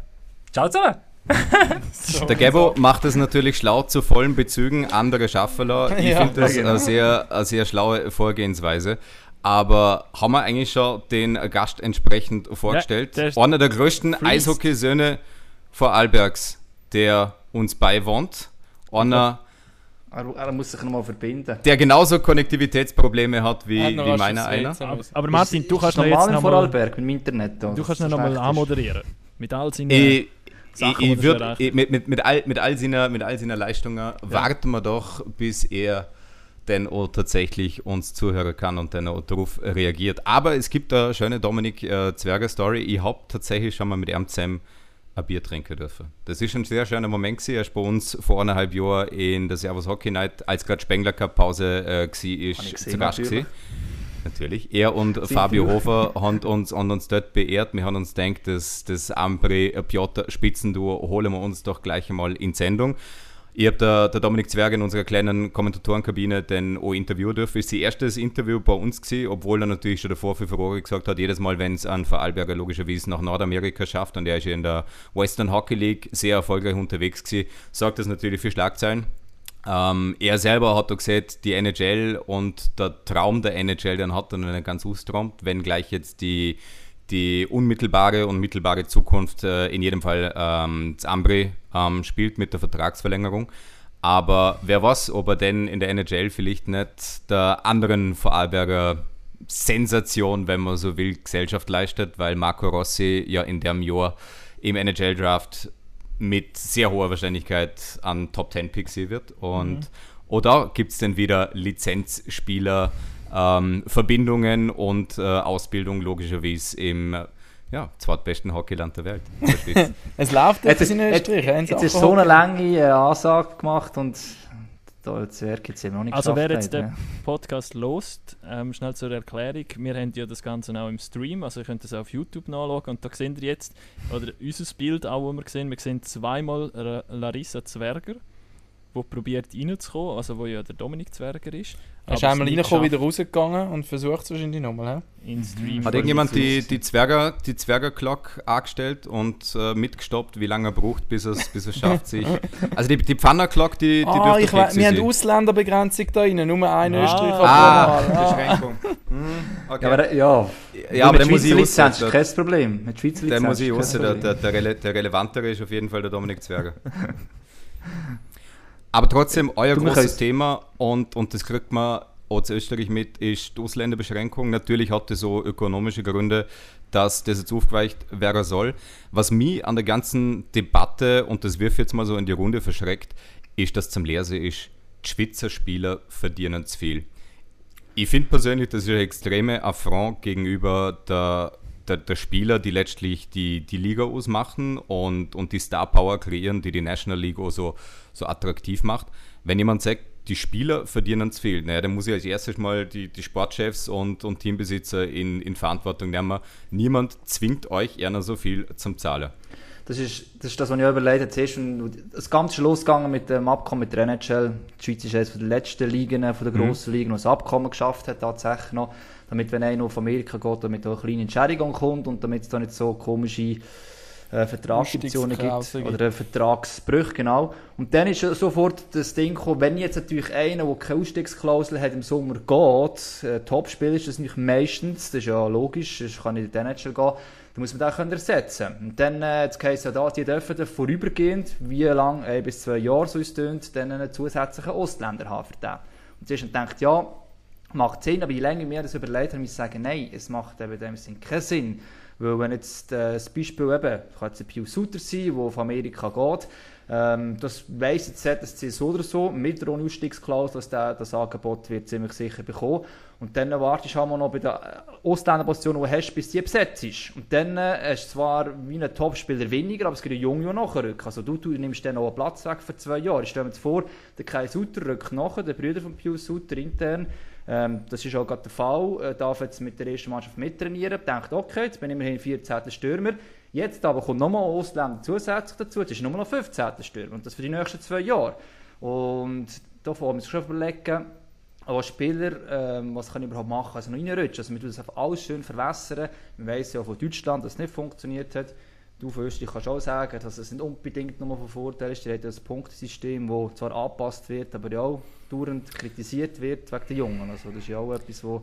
ciao zusammen. Der Gabo macht es natürlich schlau zu vollen Bezügen, andere schaffen lassen. Ich Ja. finde das Ja, genau. eine, sehr, eine sehr schlaue Vorgehensweise. Aber haben wir eigentlich schon den Gast entsprechend vorgestellt? der ist- Einer der größten. Eishockeysöhne Vorarlbergs, der uns beiwohnt. Einer, Er, er muss sich nochmal verbinden. der genauso Konnektivitätsprobleme hat wie, hat wie meiner einer. Aber, aber Martin, Ist- du kannst noch normal jetzt in noch mal, Vorarlberg mit dem Internet. da, du kannst es noch so mal schlecht ist. anmoderieren. Mit all seinen... Ich, ich, Sachen, ich, du würd, ich, mit, mit, mit, all, mit, all seiner, mit all seiner Leistungen warten wir doch, bis er denn auch tatsächlich uns zuhören kann und dann auch darauf reagiert. Aber es gibt eine schöne Dominik äh, Zwerger Story. Ich habe tatsächlich schon mal mit ihm zusammen ein Bier trinken dürfen. Das ist ein sehr schöner Moment gewesen. Er ist bei uns vor eineinhalb Jahren in der Servus Hockey Night, als gerade Spengler Cup Pause äh, war, ist zu Gast gewesen. Natürlich. Er und Fabio Hofer haben uns, haben uns dort beehrt. Wir haben uns gedacht, das, das Ambre-Piotr-Spitzenduo holen wir uns doch gleich einmal in Sendung. Ich habe der, der Dominik Zwerg in unserer kleinen Kommentatorenkabine dann auch interviewen dürfen. Ist sein erstes Interview bei uns gewesen, obwohl er natürlich schon davor für Furore gesagt hat, jedes Mal, wenn es ein Vorarlberger logischerweise nach Nordamerika schafft und er ist ja in der Western Hockey League sehr erfolgreich unterwegs gewesen, sorgt das natürlich für Schlagzeilen. Ähm, er selber hat auch gesagt, die NHL und der Traum der NHL, den hat er noch nicht ganz ausgeräumt, wenn gleich jetzt die, die unmittelbare und mittelbare Zukunft äh, in jedem Fall ähm, das Ambri ähm, spielt mit der Vertragsverlängerung. Aber wer weiß, ob er denn in der NHL vielleicht nicht der anderen Vorarlberger Sensation, wenn man so will, Gesellschaft leistet, weil Marco Rossi ja in dem Jahr im NHL-Draft mit sehr hoher Wahrscheinlichkeit an Top 10 Pick sein wird. Und oder gibt es denn wieder Lizenzspieler, ähm, Verbindungen und äh, Ausbildung logischerweise im ja, zweitbesten Hockeyland der Welt. der. Es läuft Jetzt jetzt ist, in jetzt, Österreich. sie jetzt ist so eine lange äh, Ansage gemacht und da das Werk jetzt noch nicht Also wer jetzt hat, den Podcast lost, ähm, schnell zur Erklärung, wir haben ja das Ganze auch im Stream, also ihr könnt das auch auf YouTube nachschauen und da seht ihr jetzt, oder unser Bild auch, wo wir sehen, wir sehen zweimal Larissa Zwerger, wo probiert reinzukommen, also wo ja der Dominik Zwerger ist, ist Aber einmal es reingekommen, wieder rausgegangen und versucht es wahrscheinlich nochmal. Hat irgendjemand die, die Zwerger, die Zwerger-Clock angestellt und äh, mitgestoppt, wie lange er braucht, bis er es bis er's schafft, sich. Also die, die Pfanner-Clock, die, die Ah, dürfte ich wir haben. Ausländerbegrenzung da rein, nur ein Ah. Österreicher Ah, Mal. Ah. Beschränkung. Hm, okay. Ja, aber, ja, Ja, aber mit der muss ich raus. ist kein Problem. Mit Schweizer Der muss ich ist raus. Der, Problem. der, der, Rele der relevantere ist auf jeden Fall der Dominik Zwerger. Aber trotzdem, euer Du, großes Thema und, und das kriegt man zu Österreich mit, ist die Ausländerbeschränkung. Natürlich hat das so ökonomische Gründe, dass das jetzt aufgeweicht werden soll. Was mich an der ganzen Debatte, und das wirft jetzt mal so in die Runde verschreckt, ist, dass zum Lesen ist, die Schweizer Spieler verdienen zu viel. Ich finde persönlich, das ist ein extreme Affront gegenüber der, der, der Spieler, die letztlich die, die Liga ausmachen und, und die Star Power kreieren, die die National League auch so, so attraktiv macht. Wenn jemand sagt, die Spieler verdienen zu viel, naja, dann muss ich als erstes mal die, die Sportchefs und, und Teambesitzer in, in Verantwortung nehmen. Niemand zwingt euch eher so viel zum Zahlen. Das ist, das ist das, was ich auch überlegt habe. Zuerst, das Ganze ist losgegangen mit dem Abkommen mit der NHL. Die Schweiz ist eines der letzten Ligen, von der grossen Ligen, die ein Abkommen geschafft hat, tatsächlich noch. Damit, wenn einer auf Amerika geht, damit da eine kleine Entschädigung kommt und damit es da nicht so komische äh, Vertragsoptionen gibt. Gibt. Oder äh, Vertragsbrüche, genau. Und dann ist sofort das Ding gekommen, wenn jetzt natürlich einer, der keine Ausstiegsklausel hat, im Sommer geht, äh, Topspieler ist das nicht meistens, das ist ja logisch, das kann nicht in den NHL gehen, dann muss man den können ersetzen. Und dann, äh, jetzt heisst ja die dürfen dann vorübergehend, wie lang, ein bis zwei Jahre, so uns tönt, dann einen zusätzlichen Ausländer haben für den. Und zuerst denkt ja, macht Sinn, aber je länger mir das überlegt habe, muss ich sagen, nein, es macht eben in dem Sinn keinen Sinn. Weil wenn jetzt äh, das Beispiel eben, kann jetzt ein Pius Suter sein, der auf Amerika geht, ähm, das weiss jetzt ZSC so oder so, mit ohne Ausstiegsklausel, dass der, das Angebot wird ziemlich sicher bekommen. Und dann wartest du halt noch bei der äh, Ausländerposition, die du hast, bis die besetzt ist. Und dann äh, hast du zwar wie ein Topspieler weniger, aber es gibt einen Jungen, der nachrückt. Also du, du nimmst dann noch einen Platz weg für zwei Jahre. Ich stelle mir jetzt vor, der Kai Suter rückt nach, der Brüder von Pius Suter intern. Ähm, das ist auch gerade der Fall. Er darf jetzt mit der ersten Mannschaft mittrainieren. Denkt, okay, jetzt bin ich immerhin 14. Stürmer. Jetzt aber kommt nochmal ein Ausländer zusätzlich dazu. Jetzt ist nur noch 15. Stürmer. Und das für die nächsten zwei Jahre. Und da vor allem schon überlegen, als Spieler, ähm, was kann ich überhaupt machen, also noch reinrutschen. Also, wir tun das einfach alles schön verwässern. Wir wissen ja von Deutschland, dass es nicht funktioniert hat. Du von Österreich kannst auch sagen, dass es nicht unbedingt nur von Vorteil ist. Hat ja ein Punktesystem, das zwar angepasst wird, aber ja auch dauernd kritisiert wird wegen der Jungen. Also das ist ja auch etwas, wo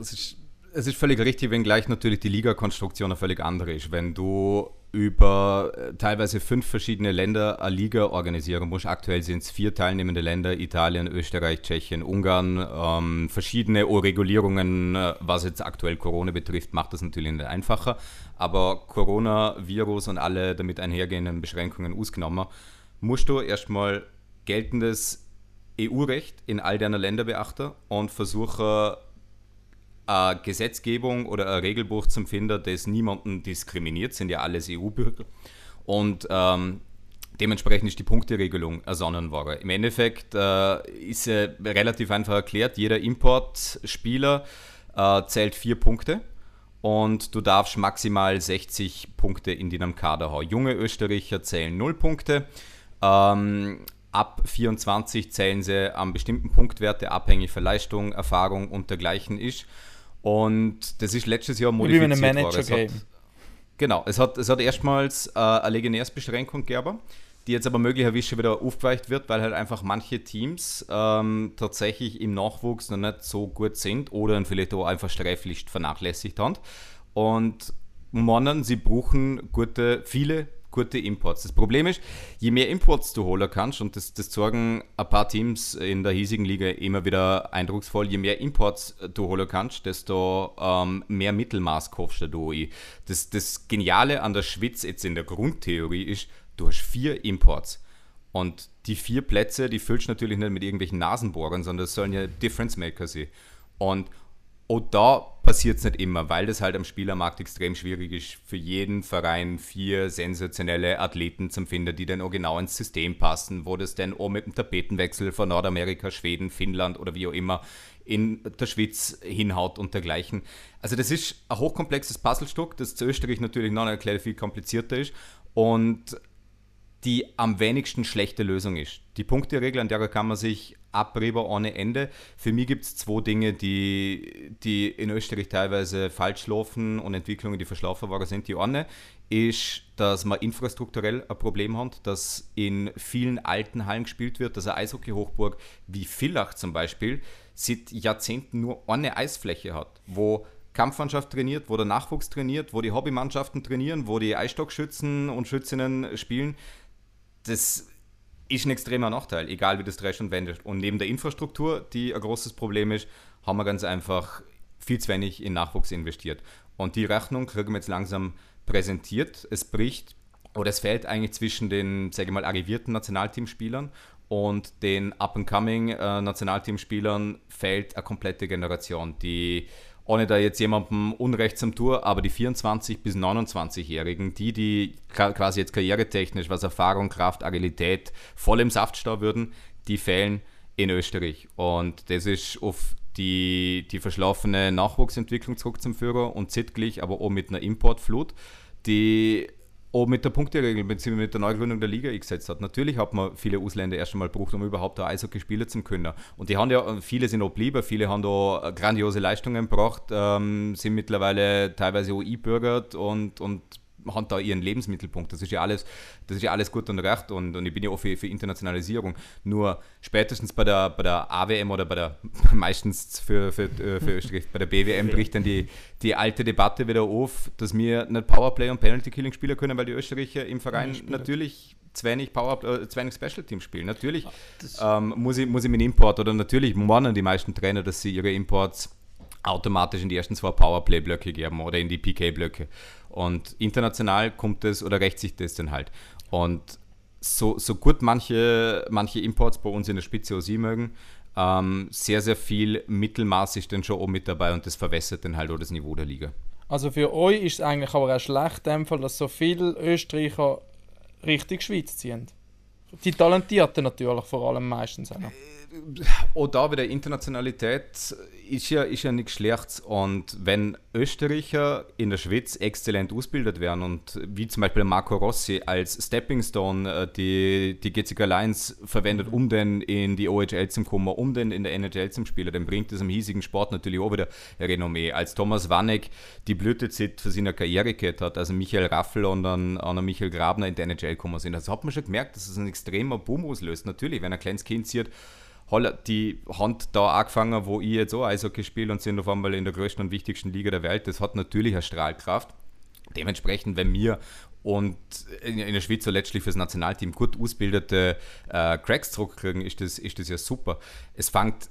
Es ist, es ist völlig richtig, wenngleich natürlich die Liga-Konstruktion eine völlig andere ist. Wenn du über äh, teilweise fünf verschiedene Länder eine Liga organisieren musst, aktuell sind es vier teilnehmende Länder, Italien, Österreich, Tschechien, Ungarn, ähm, verschiedene Regulierungen, äh, was jetzt aktuell Corona betrifft, macht das natürlich nicht einfacher. Aber Coronavirus und alle damit einhergehenden Beschränkungen ausgenommen, musst du erstmal geltendes EU-Recht in all deiner Länder beachten und versuche eine Gesetzgebung oder ein Regelbuch zum Finden, das niemanden diskriminiert, sind ja alles EU-Bürger. Und ähm, dementsprechend ist die Punkteregelung ersonnen worden. Im Endeffekt äh, ist äh, relativ einfach erklärt, jeder Importspieler äh, zählt vier Punkte und du darfst maximal 60 Punkte in deinem Kader haben. Junge Österreicher zählen 0 Punkte. Ähm, ab 24 zählen sie an bestimmten Punktwerte, abhängig von Leistung, Erfahrung und dergleichen ist. Und das ist letztes Jahr modifiziert worden. Es hat-. Genau, es hat, es hat erstmals äh, eine Legionärsbeschränkung gegeben, die jetzt aber möglicherweise schon wieder aufgeweicht wird, weil halt einfach manche Teams ähm, tatsächlich im Nachwuchs noch nicht so gut sind oder vielleicht auch einfach sträflich vernachlässigt haben. Und meinen, sie brauchen gute, viele gute Imports. Das Problem ist, je mehr Imports du holen kannst, und das, das sorgen ein paar Teams in der hiesigen Liga immer wieder eindrucksvoll, je mehr Imports du holen kannst, desto ähm, mehr Mittelmaß kaufst du ein. Das, das Geniale an der Schweiz jetzt in der Grundtheorie ist, du hast vier Imports. Und die vier Plätze, die füllst du natürlich nicht mit irgendwelchen Nasenbohrern, sondern das sollen ja Difference Maker sein. Und und da passiert es nicht immer, weil das halt am Spielermarkt extrem schwierig ist, für jeden Verein vier sensationelle Athleten zu finden, die dann auch genau ins System passen, wo das dann auch mit dem Tapetenwechsel von Nordamerika, Schweden, Finnland oder wie auch immer in der Schweiz hinhaut und dergleichen. Also das ist ein hochkomplexes Puzzlestück, das zu Österreich natürlich noch erklärt viel komplizierter ist. Und die am wenigsten schlechte Lösung ist. Die Punkteregel, an der kann man sich abreden ohne Ende. Für mich gibt es zwei Dinge, die, die in Österreich teilweise falsch laufen und Entwicklungen, die verschlafen waren sind. Die eine ist, dass man infrastrukturell ein Problem hat, dass in vielen alten Hallen gespielt wird, dass eine Eishockey-Hochburg wie Villach zum Beispiel seit Jahrzehnten nur eine Eisfläche hat, wo Kampfmannschaft trainiert, wo der Nachwuchs trainiert, wo die Hobbymannschaften trainieren, wo die Eisstockschützen und Schützinnen spielen. Das ist ein extremer Nachteil, egal wie das dresch und wendet. Und neben der Infrastruktur, die ein großes Problem ist, haben wir ganz einfach viel zu wenig in Nachwuchs investiert. Und die Rechnung kriegen wir jetzt langsam präsentiert. Es bricht oder es fällt eigentlich zwischen den, sage ich mal, arrivierten Nationalteamspielern und den Up-and-Coming äh, Nationalteamspielern fällt eine komplette Generation, die ohne da jetzt jemandem Unrecht zum Tour, aber die 24- bis 29-Jährigen, die, die quasi jetzt karrieretechnisch, was Erfahrung, Kraft, Agilität voll im Saft stehen würden, die fehlen in Österreich. Und das ist auf die, die verschlafene Nachwuchsentwicklung zurückzuführen und zeitgleich aber auch mit einer Importflut, die auch mit der Punkteregel bzw. mit der Neugründung der Liga eingesetzt hat. Natürlich hat man viele Ausländer erst einmal gebraucht, um überhaupt da Eishockey spielen zu können. Und die haben ja, viele sind auch geblieben, viele haben da grandiose Leistungen gebracht, ähm, sind mittlerweile teilweise auch einbürgert und, und haben da ihren Lebensmittelpunkt. Das ist ja alles, das ist ja alles gut und recht und, und ich bin ja auch für, für Internationalisierung. Nur spätestens bei der, bei der AWM oder bei der meistens für, für, äh, für Österreich, bei der BWM bricht dann die, die alte Debatte wieder auf, dass wir nicht Powerplay und Penalty Killing spielen können, weil die Österreicher im Verein natürlich zu wenig Power, äh, zu wenig Special Team spielen. Natürlich ähm, muss, ich, muss ich mit Import oder natürlich meinen die meisten Trainer, dass sie ihre Imports automatisch in die ersten zwei Powerplay-Blöcke geben oder in die PK-Blöcke. Und international kommt es oder rächt sich das dann halt. Und so, so gut manche, manche Imports bei uns in der Spitze sie mögen, ähm, sehr, sehr viel Mittelmaß ist dann schon auch mit dabei und das verwässert dann halt auch das Niveau der Liga. Also für euch ist es eigentlich aber auch schlecht, Fall, dass so viele Österreicher richtig Schweiz ziehen. Die Talentierten natürlich vor allem meistens auch. Auch da wieder Internationalität ist ja, ist ja nichts Schlechtes. Und wenn Österreicher in der Schweiz exzellent ausgebildet werden und wie zum Beispiel Marco Rossi als Stepping Stone äh, die, die GCK Lions verwendet, um dann in die OHL zu kommen, um dann in der NHL zu spielen, dann bringt das im hiesigen Sport natürlich auch wieder Renommee. Als Thomas Wanek die Blütezeit für seine Karriere gehabt hat, also Michael Raffel und dann Anna Michael Grabner in die NHL gekommen sind, das hat man schon gemerkt, dass es ein extremer Boom auslöst. Natürlich, wenn ein kleines Kind sieht, die Hand da angefangen, wo ich jetzt auch Eishockey spiele und sind auf einmal in der größten und wichtigsten Liga der Welt. Das hat natürlich eine Strahlkraft. Dementsprechend, wenn wir und in, der Schweiz so letztlich fürs Nationalteam gut ausgebildete äh, Cracks zurückkriegen, ist das, ist das ja super. Es fängt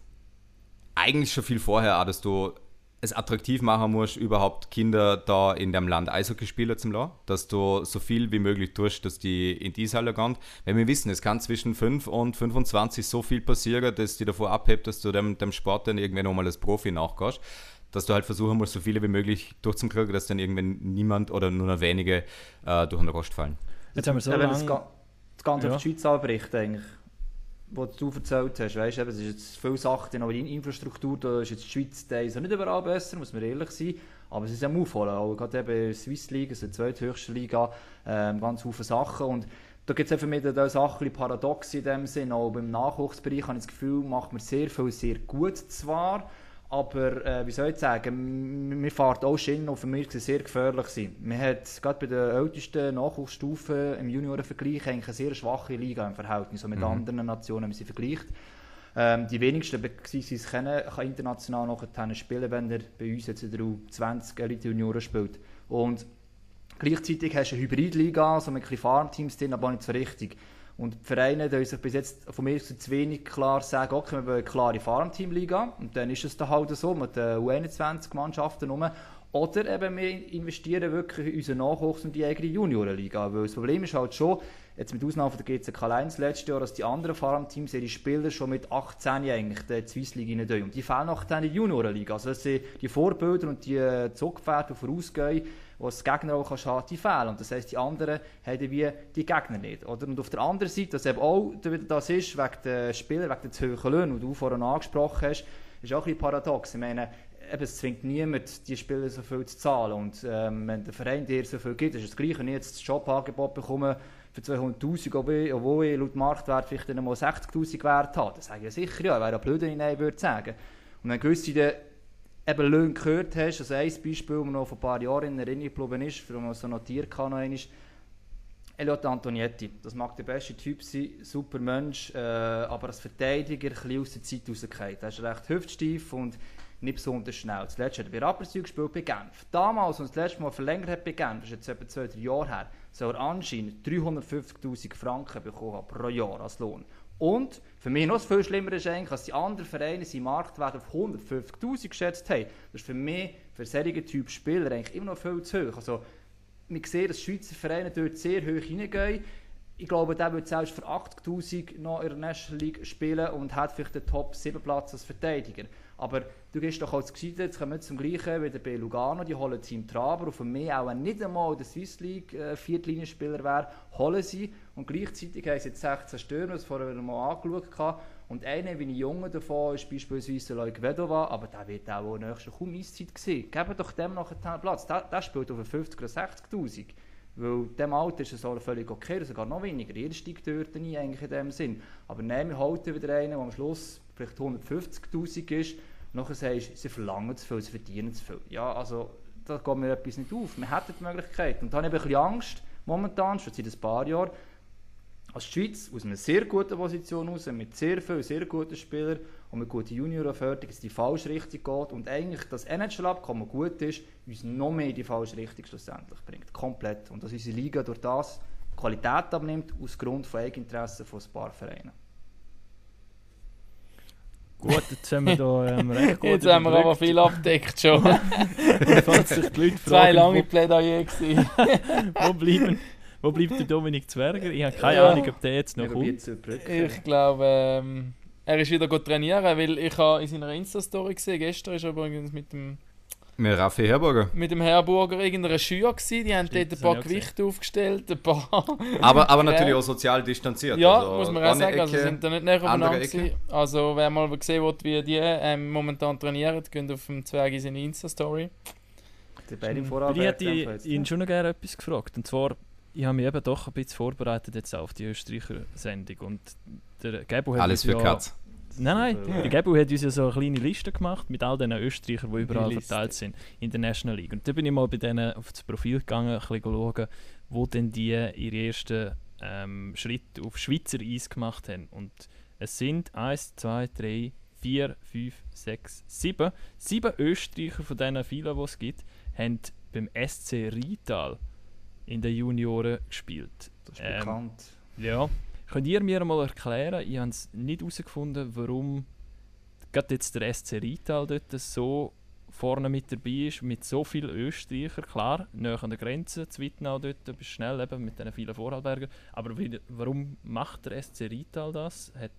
eigentlich schon viel vorher an, dass du es attraktiv machen musst, überhaupt Kinder da in dem Land Eishockey spielen zu lassen, dass du so viel wie möglich tust, dass die in die Halle gehen. Weil wir wissen, es kann zwischen 5 und 25 so viel passieren, dass die davor abhebt, dass du dem, dem Sport dann irgendwann nochmal als Profi nachgehst. Dass du halt versuchen musst, so viele wie möglich durchzukriegen, dass dann irgendwann niemand oder nur noch wenige äh, durch den Rost fallen. Jetzt haben wir so Ja, wenn das, lange... Ga- das Ganze Ja. auf die Schweiz anbricht, eigentlich, was du erzählt hast, weißt eben, es ist jetzt viele Sachen, aber die Infrastruktur, da ist jetzt die Schweiz teilweise nicht überall besser, muss man ehrlich sein, aber es ist am Aufholen, auch gerade eben in der Swiss League, also die zweithöchste Liga, ähm, ganz viele Sachen. Und da gibt es für mich da Sachen paradox in dem Sinn, auch beim Nachwuchsbereich habe ich das Gefühl, macht man sehr viel, sehr gut zwar, aber äh, wie soll ich sagen, mir fährt auch Schienen und für mich sehr gefährlich sein. Man hat gerade bei den ältesten Nachwuchsstufen im Juniorenvergleich eigentlich eine sehr schwache Liga im Verhältnis so mit anderen Nationen, wenn man sie vergleicht. Ähm, die wenigsten, beziehungsweise können, kann international nachher spielen, wenn er bei uns jetzt in der U20 Elite Junioren spielt. Und Gleichzeitig hast du eine Hybridliga, also mit ein bisschen Farmteams drin, aber nicht so richtig. Und die Vereine die sich bis jetzt von mir aus zu wenig klar sagen, okay, wir wollen eine klare Farmteamliga. Und dann ist es dann halt so mit den U21-Mannschaften rum. Oder eben wir investieren wirklich in unseren Nachwuchs und die eigene Juniorenliga. Weil das Problem ist halt schon, jetzt mit Ausnahme von der GCK Lions letztes Jahr, dass die anderen Farmteams ihre Spieler schon mit 18 eigentlich in die Swiss League rein. Und die fehlen nachher in der Juniorenliga. Also das sind die Vorbilder und die Zugpferde, die vorausgehen, wo es Gegner auch haben, die fehlen. Und das heisst, die anderen haben wie die Gegner nicht. Oder? Und auf der anderen Seite, was eben auch das ist, wegen der Spieler, wegen der zu hohen Löhne, die du vorhin angesprochen hast, ist auch ein bisschen paradox. Ich meine, eben, es zwingt niemand, die Spieler so viel zu zahlen. Und ähm, wenn der Verein dir so viel gibt, ist es gleich, wenn ich jetzt das Jobangebot bekomme, für 200'000, obwohl ich, laut Marktwert vielleicht dann mal 60'000 wert habe. Das sage ich sicher ja, wäre ja blöd, wenn ich nein würde sagen. Und wenn gewisse eben Löhne gehört hast, also ein Beispiel, das mir noch vor ein paar Jahren in Erinnerung geblieben ist, für man so notiert kann noch einmal, Elliot Antonietti, das mag der beste Typ sein, super Mensch, äh, aber als Verteidiger ein aus der Zeit rausgefallen. Er ist recht hüftsteif und nicht besonders schnell. Zuletzt hat er bei Rapperswil gespielt bei Genf. Damals, als er das letzte Mal verlängert hat bei Genf, das ist jetzt etwa zwei, drei Jahre her, soll er anscheinend 350'000 Franken bekommen pro Jahr als Lohn. Und für mich noch viel schlimmer ist eigentlich, dass die anderen Vereine seinen Marktwert auf 150'000 geschätzt haben. Das ist für mich, für solche Typ Spieler, eigentlich immer noch viel zu hoch. Also, wir sehen, dass Schweizer Vereine dort sehr hoch hineingehen. Ich glaube, der wird selbst für 80'000 noch in der National League spielen und hat vielleicht den Top 7 Platz als Verteidiger. Aber du gehst doch als Geschichte, jetzt kommen wir zum Gleichen wie bei Lugano, die holen Team Traber, und für mich auch nicht einmal der Swiss League äh, Viertlinienspieler wäre, holen sie. Und gleichzeitig haben sie jetzt 16 Stürmer, das vorher mal angeschaut. Hatte. Und einer, wie ein Junge davon, ist beispielsweise Leuk Vedova, aber der wird auch nächstes kaum Eiszeit sehen. Geben doch dem noch einen Platz. Der, der spielt auf 50 oder 60'000. Weil diesem Alter ist es auch völlig okay, oder sogar noch weniger. Jeder steigt dort nie eigentlich in dem Sinn. Aber nehmen wir heute wieder einen, der am Schluss vielleicht 150'000 ist, nachher sagst du, sie verlangen zu viel, sie verdienen zu viel. Ja, also da geht mir etwas nicht auf. Wir hätten die Möglichkeit. Und da habe ich ein bisschen Angst, momentan, schon seit ein paar Jahren, als Schweiz aus einer sehr guten Position heraus, mit sehr vielen, sehr guten Spielern und mit guten Junioren fertig, dass es in die falsche Richtung geht und eigentlich das NHL-Abkommen gut ist, uns noch mehr in die falsche Richtung schlussendlich bringt. Komplett. Und dass unsere Liga durch das Qualität abnimmt, aus Grund von Eigeninteressen von ein paar Vereinen. Gut, jetzt haben wir da ähm, recht gut Jetzt haben wir aber viel abdeckt schon. Und falls sich die Leute Zwei lange Plädoyer gewesen. wo, wo, bleiben, wo bleibt der Dominik Zwerger? Ich habe keine Ja. Ahnung, ob der jetzt noch kommt. Ich glaube, ähm, er ist wieder gut trainieren, weil ich habe in seiner Insta-Story gesehen, gestern ist er übrigens mit dem, Mit Raffi Herburger. mit dem Herburger irgendeiner Schür gewesen. Die haben Stimmt, dort ein paar Gewichte aufgestellt, ein paar. Aber, aber natürlich auch sozial distanziert. Ja, also muss man auch sagen, also Ecke, sind da nicht näher aufeinander. Also wer mal sehen will, wie die ähm, momentan trainieren, geht auf dem Zwerg in seine Insta-Story. Ich hätte ihn schon noch gerne etwas gefragt. Und zwar, ich habe mich eben doch ein bisschen vorbereitet jetzt auf die Österreicher Sendung. Und der Gabo hat Alles uns für ja, Katz. Nein, nein, der Gabo hat uns ja so eine kleine Liste gemacht mit all den Österreichern, die überall Liste. verteilt sind in der National League. Und da bin ich mal bei denen auf das Profil gegangen, ein bisschen schauen, wo denn die ihre ersten ähm, Schritte auf Schweizer Eis gemacht haben. Und es sind 1, 2, 3, 4, 5, 6, 7. Sieben Österreicher von diesen vielen, die es gibt, haben beim SC Rital in den Junioren gespielt. Das ist ähm, bekannt. Ja. Könnt ihr mir mal erklären, ich habe es nicht herausgefunden, warum gerade jetzt der SC Rital dort so vorne mit dabei ist, mit so vielen Österreichern, klar, näher an der Grenze, Zwittnau dort, bist schnell eben mit diesen vielen Vorarlbergern, aber wie, warum macht der SC Rital das? Hat,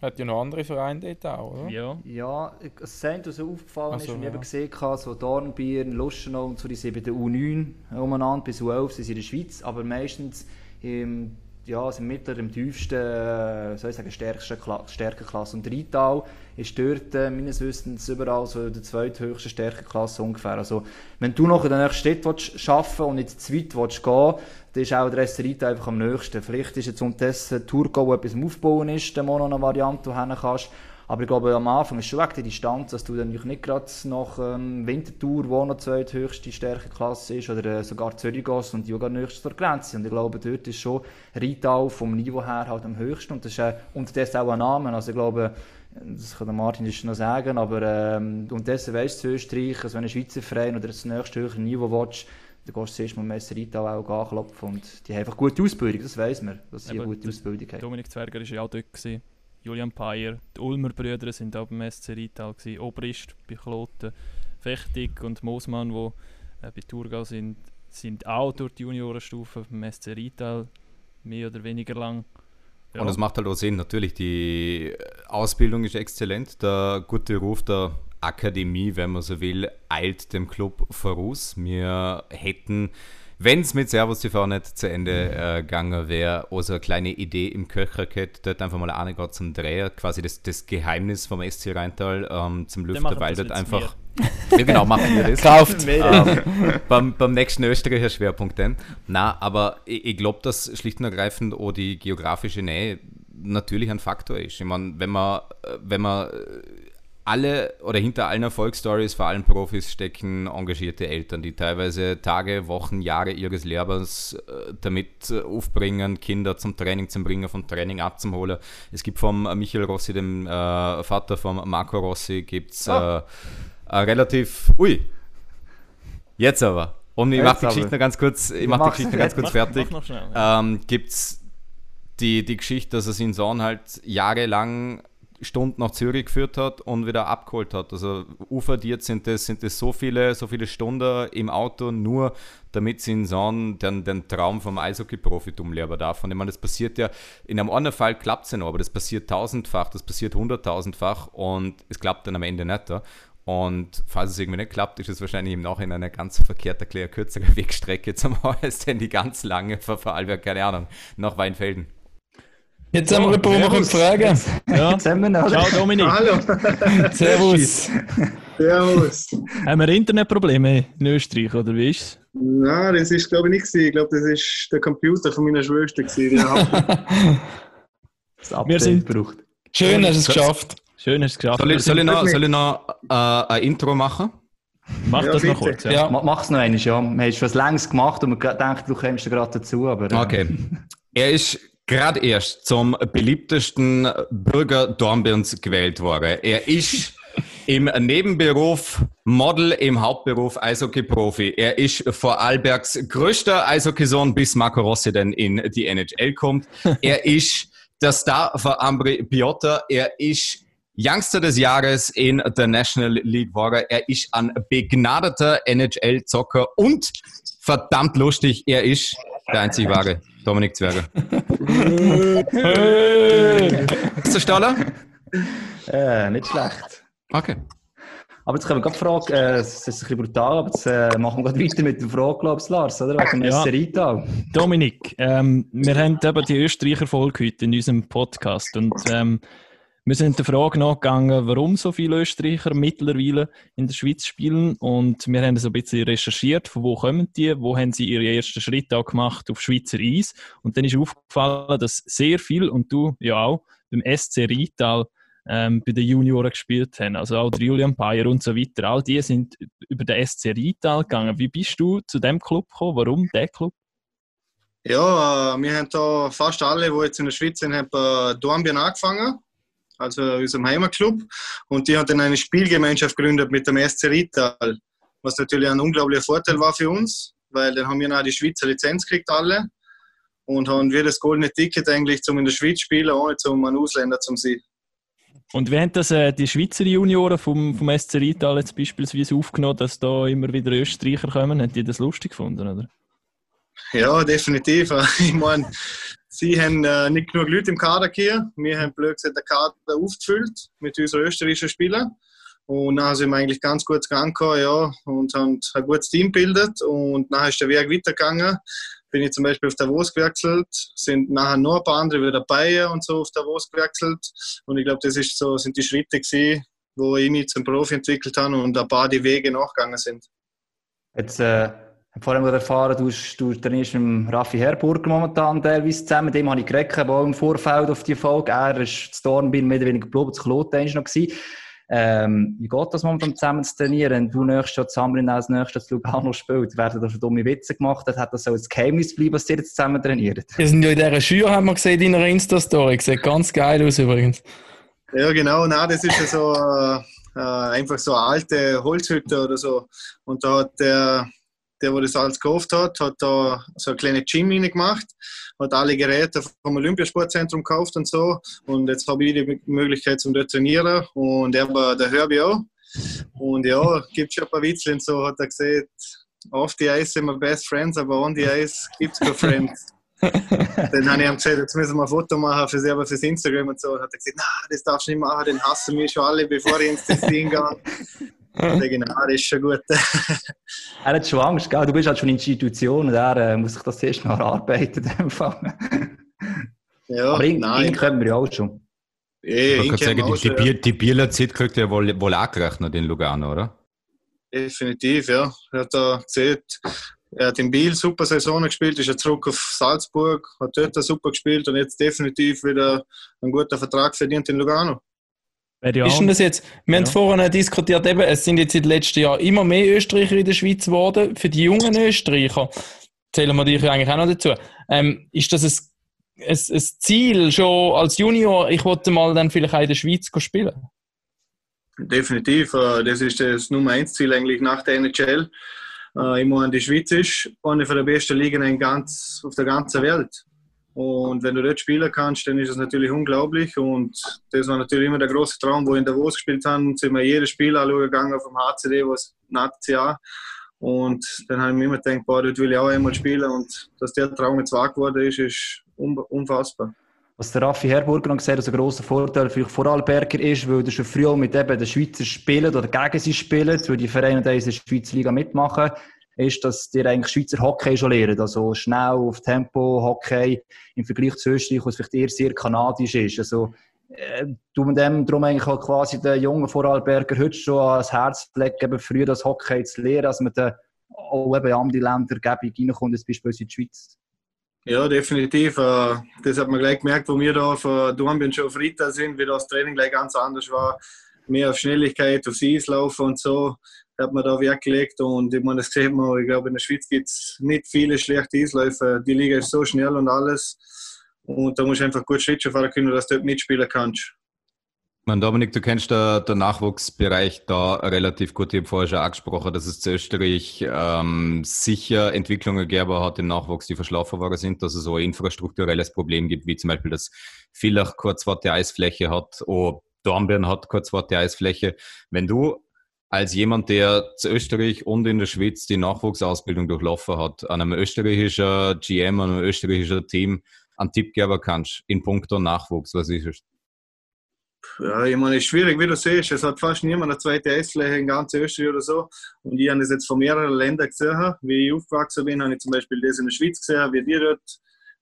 Hat ja noch andere Vereine dort auch, oder? ja, Ja, es sind was so aufgefallen so, ist, und ich ja. eben gesehen habe, so Dornbirn, Luschenau und so, die sind bei der U9 umeinander, bis U11 sind sie in der Schweiz, aber meistens im, ja, sind mittler im tiefsten, äh, soll ich sagen, stärksten Kla Stärkeklasse. Und Rital ist dort, äh, meines Wissens, überall so in der zweithöchsten Stärkeklasse ungefähr. Also, wenn du noch in der nächsten Stadt willst arbeiten und nicht zu weit willst gehen dann ist auch der Rest Rital einfach am nächsten. Vielleicht ist jetzt unterdessen Tourgo, wo etwas am Aufbauen ist, der noch eine Variante, wo du kannst. Aber ich glaube, am Anfang ist schon wegen der Distanz, dass du dann nicht gerade nach ähm, Winterthur, wo noch die zweithöchste Stärkeklasse ist, oder äh, sogar Zürich gehst und die auch nächstes zur Grenze. Und ich glaube, dort ist schon Rital vom Niveau her halt am höchsten. Und das ist äh, unterdessen auch ein Name. Also ich glaube, das kann der Martin jetzt noch sagen, aber ähm, unterdessen weisst du Österreich, also wenn ein Schweizer Verein oder das nächste höhere Niveau willst, dann gehst du zuerst mal Messer Rital auch anklopfen. Und die haben einfach gute Ausbildung, das weiss man, dass sie eine gute das- Ausbildung haben. Dominik Zwerger war ja auch dort. Gewesen. Julian Payer, die Ulmer Brüder sind auch beim SC Rital. Gewesen. Obrist bei Kloten, Fechtig und Moosmann, die äh, bei Thurgau sind, sind auch durch die Juniorenstufe beim SC Rital mehr oder weniger lang. Ja. Und es macht halt auch Sinn, natürlich, die Ausbildung ist exzellent. Der gute Ruf der Akademie, wenn man so will, eilt dem Club voraus. Wir hätten wenn es mit Servus TV nicht zu Ende äh, gegangen wäre, auch so eine kleine Idee im Köcher gehabt, dort einfach mal eine gerade zum Drehen, quasi das, das Geheimnis vom SC Rheintal ähm, zum Lüfter, weil dort einfach. Ja, genau, machen wir das. Kauft! ähm, beim, beim nächsten Österreicher Schwerpunkt dann. Na, aber ich, ich glaube, dass schlicht und ergreifend auch die geografische Nähe natürlich ein Faktor ist. Ich meine, wenn man, äh, wenn man äh, alle oder hinter allen Erfolgsstories, vor allem Profis, stecken engagierte Eltern, die teilweise Tage, Wochen, Jahre ihres Lebens äh, damit äh, aufbringen, Kinder zum Training zu bringen, vom Training abzuholen. Es gibt vom Michael Rossi, dem äh, Vater von Marco Rossi, gibt es Ah. äh, relativ. Ui! Jetzt aber. Und ich mache die. Geschichte noch ganz kurz, ich mach die Geschichte ganz kurz fertig Mach schnell. Ja. ähm, gibt es die, die Geschichte, dass er seinen Sohn halt jahrelang Stunden nach Zürich geführt hat und wieder abgeholt hat. Also uferdiert sind das, sind das so viele, so viele Stunden im Auto, nur damit sein Sohn den, den Traum vom Eishockey-Profitum lernen darf. Und ich meine, das passiert ja, in einem anderen Fall klappt es ja noch, aber das passiert tausendfach, das passiert hunderttausendfach und es klappt dann am Ende nicht. Ja? Und falls es irgendwie nicht klappt, ist es wahrscheinlich im Nachhinein eine ganz verkehrt erklärt kürzere Wegstrecke zum denn die ganz lange für Vorarlberg, keine Ahnung, nach Weinfelden. Jetzt haben wir jemanden, den wir können fragen Ja. Jetzt haben wir noch. Ciao Dominik. Hallo, Servus! Servus. Haben wir Internetprobleme in Österreich oder wie ist es? Nein, das ist glaube ich nicht gewesen. Ich glaube, das ist der Computer von meiner Schwester gewesen. Das Update Wir sind- gebraucht. Schön, hast du es geschafft. Schön, hast du es geschafft. Soll ich, soll ich noch, soll ich noch äh, ein Intro machen? Mach Ja, das noch bitte. kurz. Ja. Ja. Ma- Mach's noch einmal, ja. Wir haben schon längst gemacht und wir denken, du kommst da gerade dazu, aber... äh, Okay. Er ist gerade erst zum beliebtesten Bürger Dornbirns gewählt worden. Er ist im Nebenberuf Model, im Hauptberuf Eishockey-Profi. Er ist Vorarlbergs größter Eishockeysohn, bis Marco Rossi denn in die NHL kommt. Er ist der Star von Ambri Piotta. Er ist Youngster des Jahres in der National League geworden. Er ist ein begnadeter NHL-Zocker und verdammt lustig. Er ist der einzig wahre Dominik Zwerger. Ist der Staller? Äh, nicht schlecht. Okay. Aber jetzt können wir gerade fragen, äh, es ist ein bisschen brutal, aber jetzt äh, machen wir gerade weiter mit der Frage, glaube ich, Lars, oder? Wegen dem Ja. SC Rheintal. Dominik, ähm, wir haben eben die Österreicher Folge heute in unserem Podcast und ähm, wir sind der Frage nachgegangen, warum so viele Österreicher mittlerweile in der Schweiz spielen und wir haben so ein bisschen recherchiert, von wo kommen die, wo haben sie ihre ersten Schritte auch gemacht auf Schweizer Eis und dann ist aufgefallen, dass sehr viel und du ja auch beim SC Rheintal ähm, bei den Junioren gespielt haben, also auch der Julian Bayer und so weiter, all die sind über den SC Rheintal gegangen. Wie bist du zu dem Club gekommen? Warum der Club? Ja, äh, wir haben da fast alle, die jetzt in der Schweiz sind, haben bei Dornbirn angefangen, also unserem Heimatclub. Und die haben dann eine Spielgemeinschaft gegründet mit dem SC Rital, was natürlich ein unglaublicher Vorteil war für uns, weil dann haben wir auch die Schweizer Lizenz gekriegt alle und haben wir das goldene Ticket eigentlich zum in der Schweiz spielen, ohne zum einen Ausländer zum sein. Und wie haben das äh, die Schweizer Junioren vom, vom SC Rital jetzt beispielsweise aufgenommen, dass da immer wieder Österreicher kommen? Haben die das lustig gefunden, oder? Ja, definitiv. Ich meine, sie haben äh, nicht genug Leute im Kader hier. Wir haben blöd gesagt, den Kader aufgefüllt mit unseren österreichischen Spielern. Und dann sind wir eigentlich ganz gut gegangen, ja, und haben ein gutes Team gebildet. Und dann ist der Weg weitergegangen. Bin ich zum Beispiel auf Davos gewechselt, sind nachher noch ein paar andere wieder Bayern und so auf Davos gewechselt. Und ich glaube, das ist so, sind die Schritte gewesen, wo ich mich zum Profi entwickelt habe und ein paar die Wege nachgegangen sind. Jetzt, äh, vorhin gerade erfahren, du, du trainierst mit Raffi Herburger momentan teilweise zusammen. Mit dem habe ich geredet, aber auch im Vorfeld auf die Folge. Er ist zu Dornbirn mehr oder weniger geblieben, zu Kloten war noch. gewesen. Ähm, wie geht das momentan zusammen zu trainieren? Wenn du nächstes Jahr zusammen als nächstes zu Lugano spielt, werden da schon dumme Witze gemacht? Hat das so ein Geheimnis bleiben, was ihr jetzt zusammen trainiert? Wir sind ja in dieser Schür, haben wir gesehen, in einer Insta-Story. Sieht ganz geil aus übrigens. Ja, genau. Nein, das ist ja so äh, äh, einfach so eine alte Holzhütte oder so. Und da hat der, der, der das alles gekauft hat, hat da so eine kleine Gym gemacht, hat alle Geräte vom Olympiasportzentrum gekauft und so. Und jetzt habe ich die Möglichkeit zum trainieren. Und er war der Herbie auch. Und ja, gibt schon ein paar Witzel und so, hat er gesagt, off the ice sind wir best friends, aber on the ice gibt es keine Friends. dann habe ich ihm gesagt, jetzt müssen wir ein Foto machen für selber fürs Instagram und so. Und hat er gesagt, nein, das darfst du nicht machen, den hassen wir schon alle, bevor ich ins Tessin gehe. Regional ist schon gut. Er hat schon Angst, gell? du bist halt schon Institution und er äh, muss sich das erst noch erarbeiten. ja, Aber ihn, ihn nein. können wir ja auch schon. Eh, Ich ihn kann kennen sagen, die, die, Bier, die Bieler-Zeit kriegt er wohl, wohl auch gerechnet in Lugano, oder? Definitiv, ja. Er hat da gesehen, er hat in Biel super Saison gespielt, ist ja zurück auf Salzburg, hat dort super gespielt und jetzt definitiv wieder einen guten Vertrag verdient in Lugano. Ist denn das jetzt? Wir haben Ja. vorhin diskutiert, eben, es sind jetzt in den letzten Jahren immer mehr Österreicher in der Schweiz geworden. Für die jungen Österreicher zählen wir dich eigentlich auch noch dazu. Ähm, ist das ein, ein, ein Ziel schon als Junior? Ich wollte mal dann vielleicht auch in der Schweiz spielen. Definitiv, äh, das ist das Nummer 1 Ziel eigentlich nach der NHL. Äh, Ich meine, die Schweiz ist eine der besten Ligen in ganz, auf der ganzen Welt. Und wenn du dort spielen kannst, dann ist es natürlich unglaublich. Und das war natürlich immer der große Traum, wo wir in Davos gespielt haben, sind wir jedes Spiel anschauen gegangen auf dem HCD, was NACA. Und dann habe ich mir immer gedacht, boah, dort will ich auch einmal spielen. Und dass der Traum jetzt wahr geworden ist, ist un- unfassbar. Was der Raffi Herburger noch gesagt hat, dass ein grosser Vorteil für Vorarlberger ist, weil du schon früher mit eben den Schweizer spielen oder gegen sie spielen, weil die Vereine in der Schweizer Liga mitmachen, ist, dass die eigentlich Schweizer Hockey schon lernen. Also schnell auf Tempo, Hockey im Vergleich zu Österreich, was vielleicht eher sehr kanadisch ist. Also, äh, du mit dem darum eigentlich auch quasi den jungen Vorarlberger heute schon ans Herz legen, eben früher das Hockey zu lernen, dass man dann auch eben in andere Länder reinkommt, jetzt beispielsweise in die Schweiz. Ja, definitiv. Äh, Das hat man gleich gemerkt, wo wir da von Dornbirn schon auf Rita sind, wie das Training gleich ganz anders war. Mehr auf Schnelligkeit, aufs Eislaufen und so hat man da Wert gelegt. Und ich meine, das sieht man, ich glaube, in der Schweiz gibt es nicht viele schlechte Eisläufe. Die Liga ist so schnell und alles. Und da musst du einfach gut Schlittschuh fahren können, dass du dort mitspielen kannst. Man, Dominik, du kennst der, der Nachwuchsbereich da relativ gut. Ich habe vorher schon angesprochen, dass es zu Österreich ähm, sicher Entwicklungen gegeben hat im Nachwuchs, die verschlafen worden sind, dass es so ein infrastrukturelles Problem gibt, wie zum Beispiel, dass Villach kurzwarte Eisfläche hat, oh, Dornbirn hat kurzwarte Eisfläche. Wenn du als jemand, der zu Österreich und in der Schweiz die Nachwuchsausbildung durchlaufen hat, an einem österreichischen GM, an einem österreichischen Team einen Tipp geben kannst in puncto Nachwuchs, was ist es? Ja, ich meine, es ist schwierig, wie du siehst. Es hat fast niemand eine zweite Eisfläche in ganz Österreich oder so. Und ich habe das jetzt von mehreren Ländern gesehen. Wie ich aufgewachsen bin, habe ich zum Beispiel das in der Schweiz gesehen, wie die dort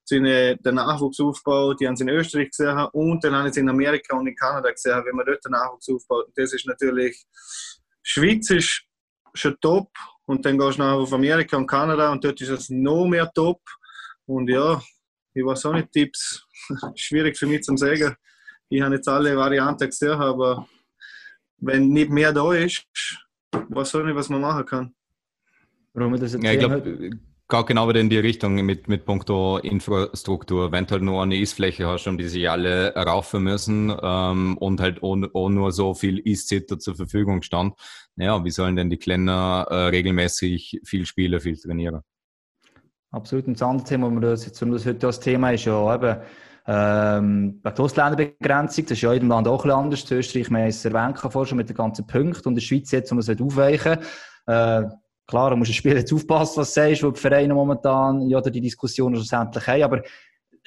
den Nachwuchs aufbaut. Die haben es in Österreich gesehen. Und dann habe ich es in Amerika und in Kanada gesehen, wie man dort den Nachwuchs aufbaut. Und das ist natürlich, Schweiz ist schon top. Und dann gehst du nachher auf Amerika und Kanada und dort ist es noch mehr top. Und ja, ich weiß auch nicht, Tipps. Schwierig für mich zu sagen. Ich habe jetzt alle Varianten gesehen, aber wenn nicht mehr da ist, weiß auch nicht, was man machen kann. Warum das jetzt Ja, ich glaube, geht genau wieder in die Richtung mit, mit Punkto Infrastruktur. Wenn du halt nur eine Eisfläche hast, um die sich alle raufen müssen ähm, und halt auch, nur so viel Eiszitter zur Verfügung stand, naja, wie sollen denn die Kleiner äh, regelmäßig viel spielen, viel trainieren? Absolut. Und das andere Thema, wo wir das jetzt, das heute das Thema ist ja eben, ähm, die Ausländerbegrenzung, das ist ja in jedem Land auch ein bisschen anders. In Österreich, haben es erwähnt vorher schon mit den ganzen Punkten und in der Schweiz jetzt, um das halt aufweichen. Äh, klar, du musst ein Spiel jetzt aufpassen, was du sagst, wo die Vereine momentan ja, die Diskussionen schlussendlich haben, aber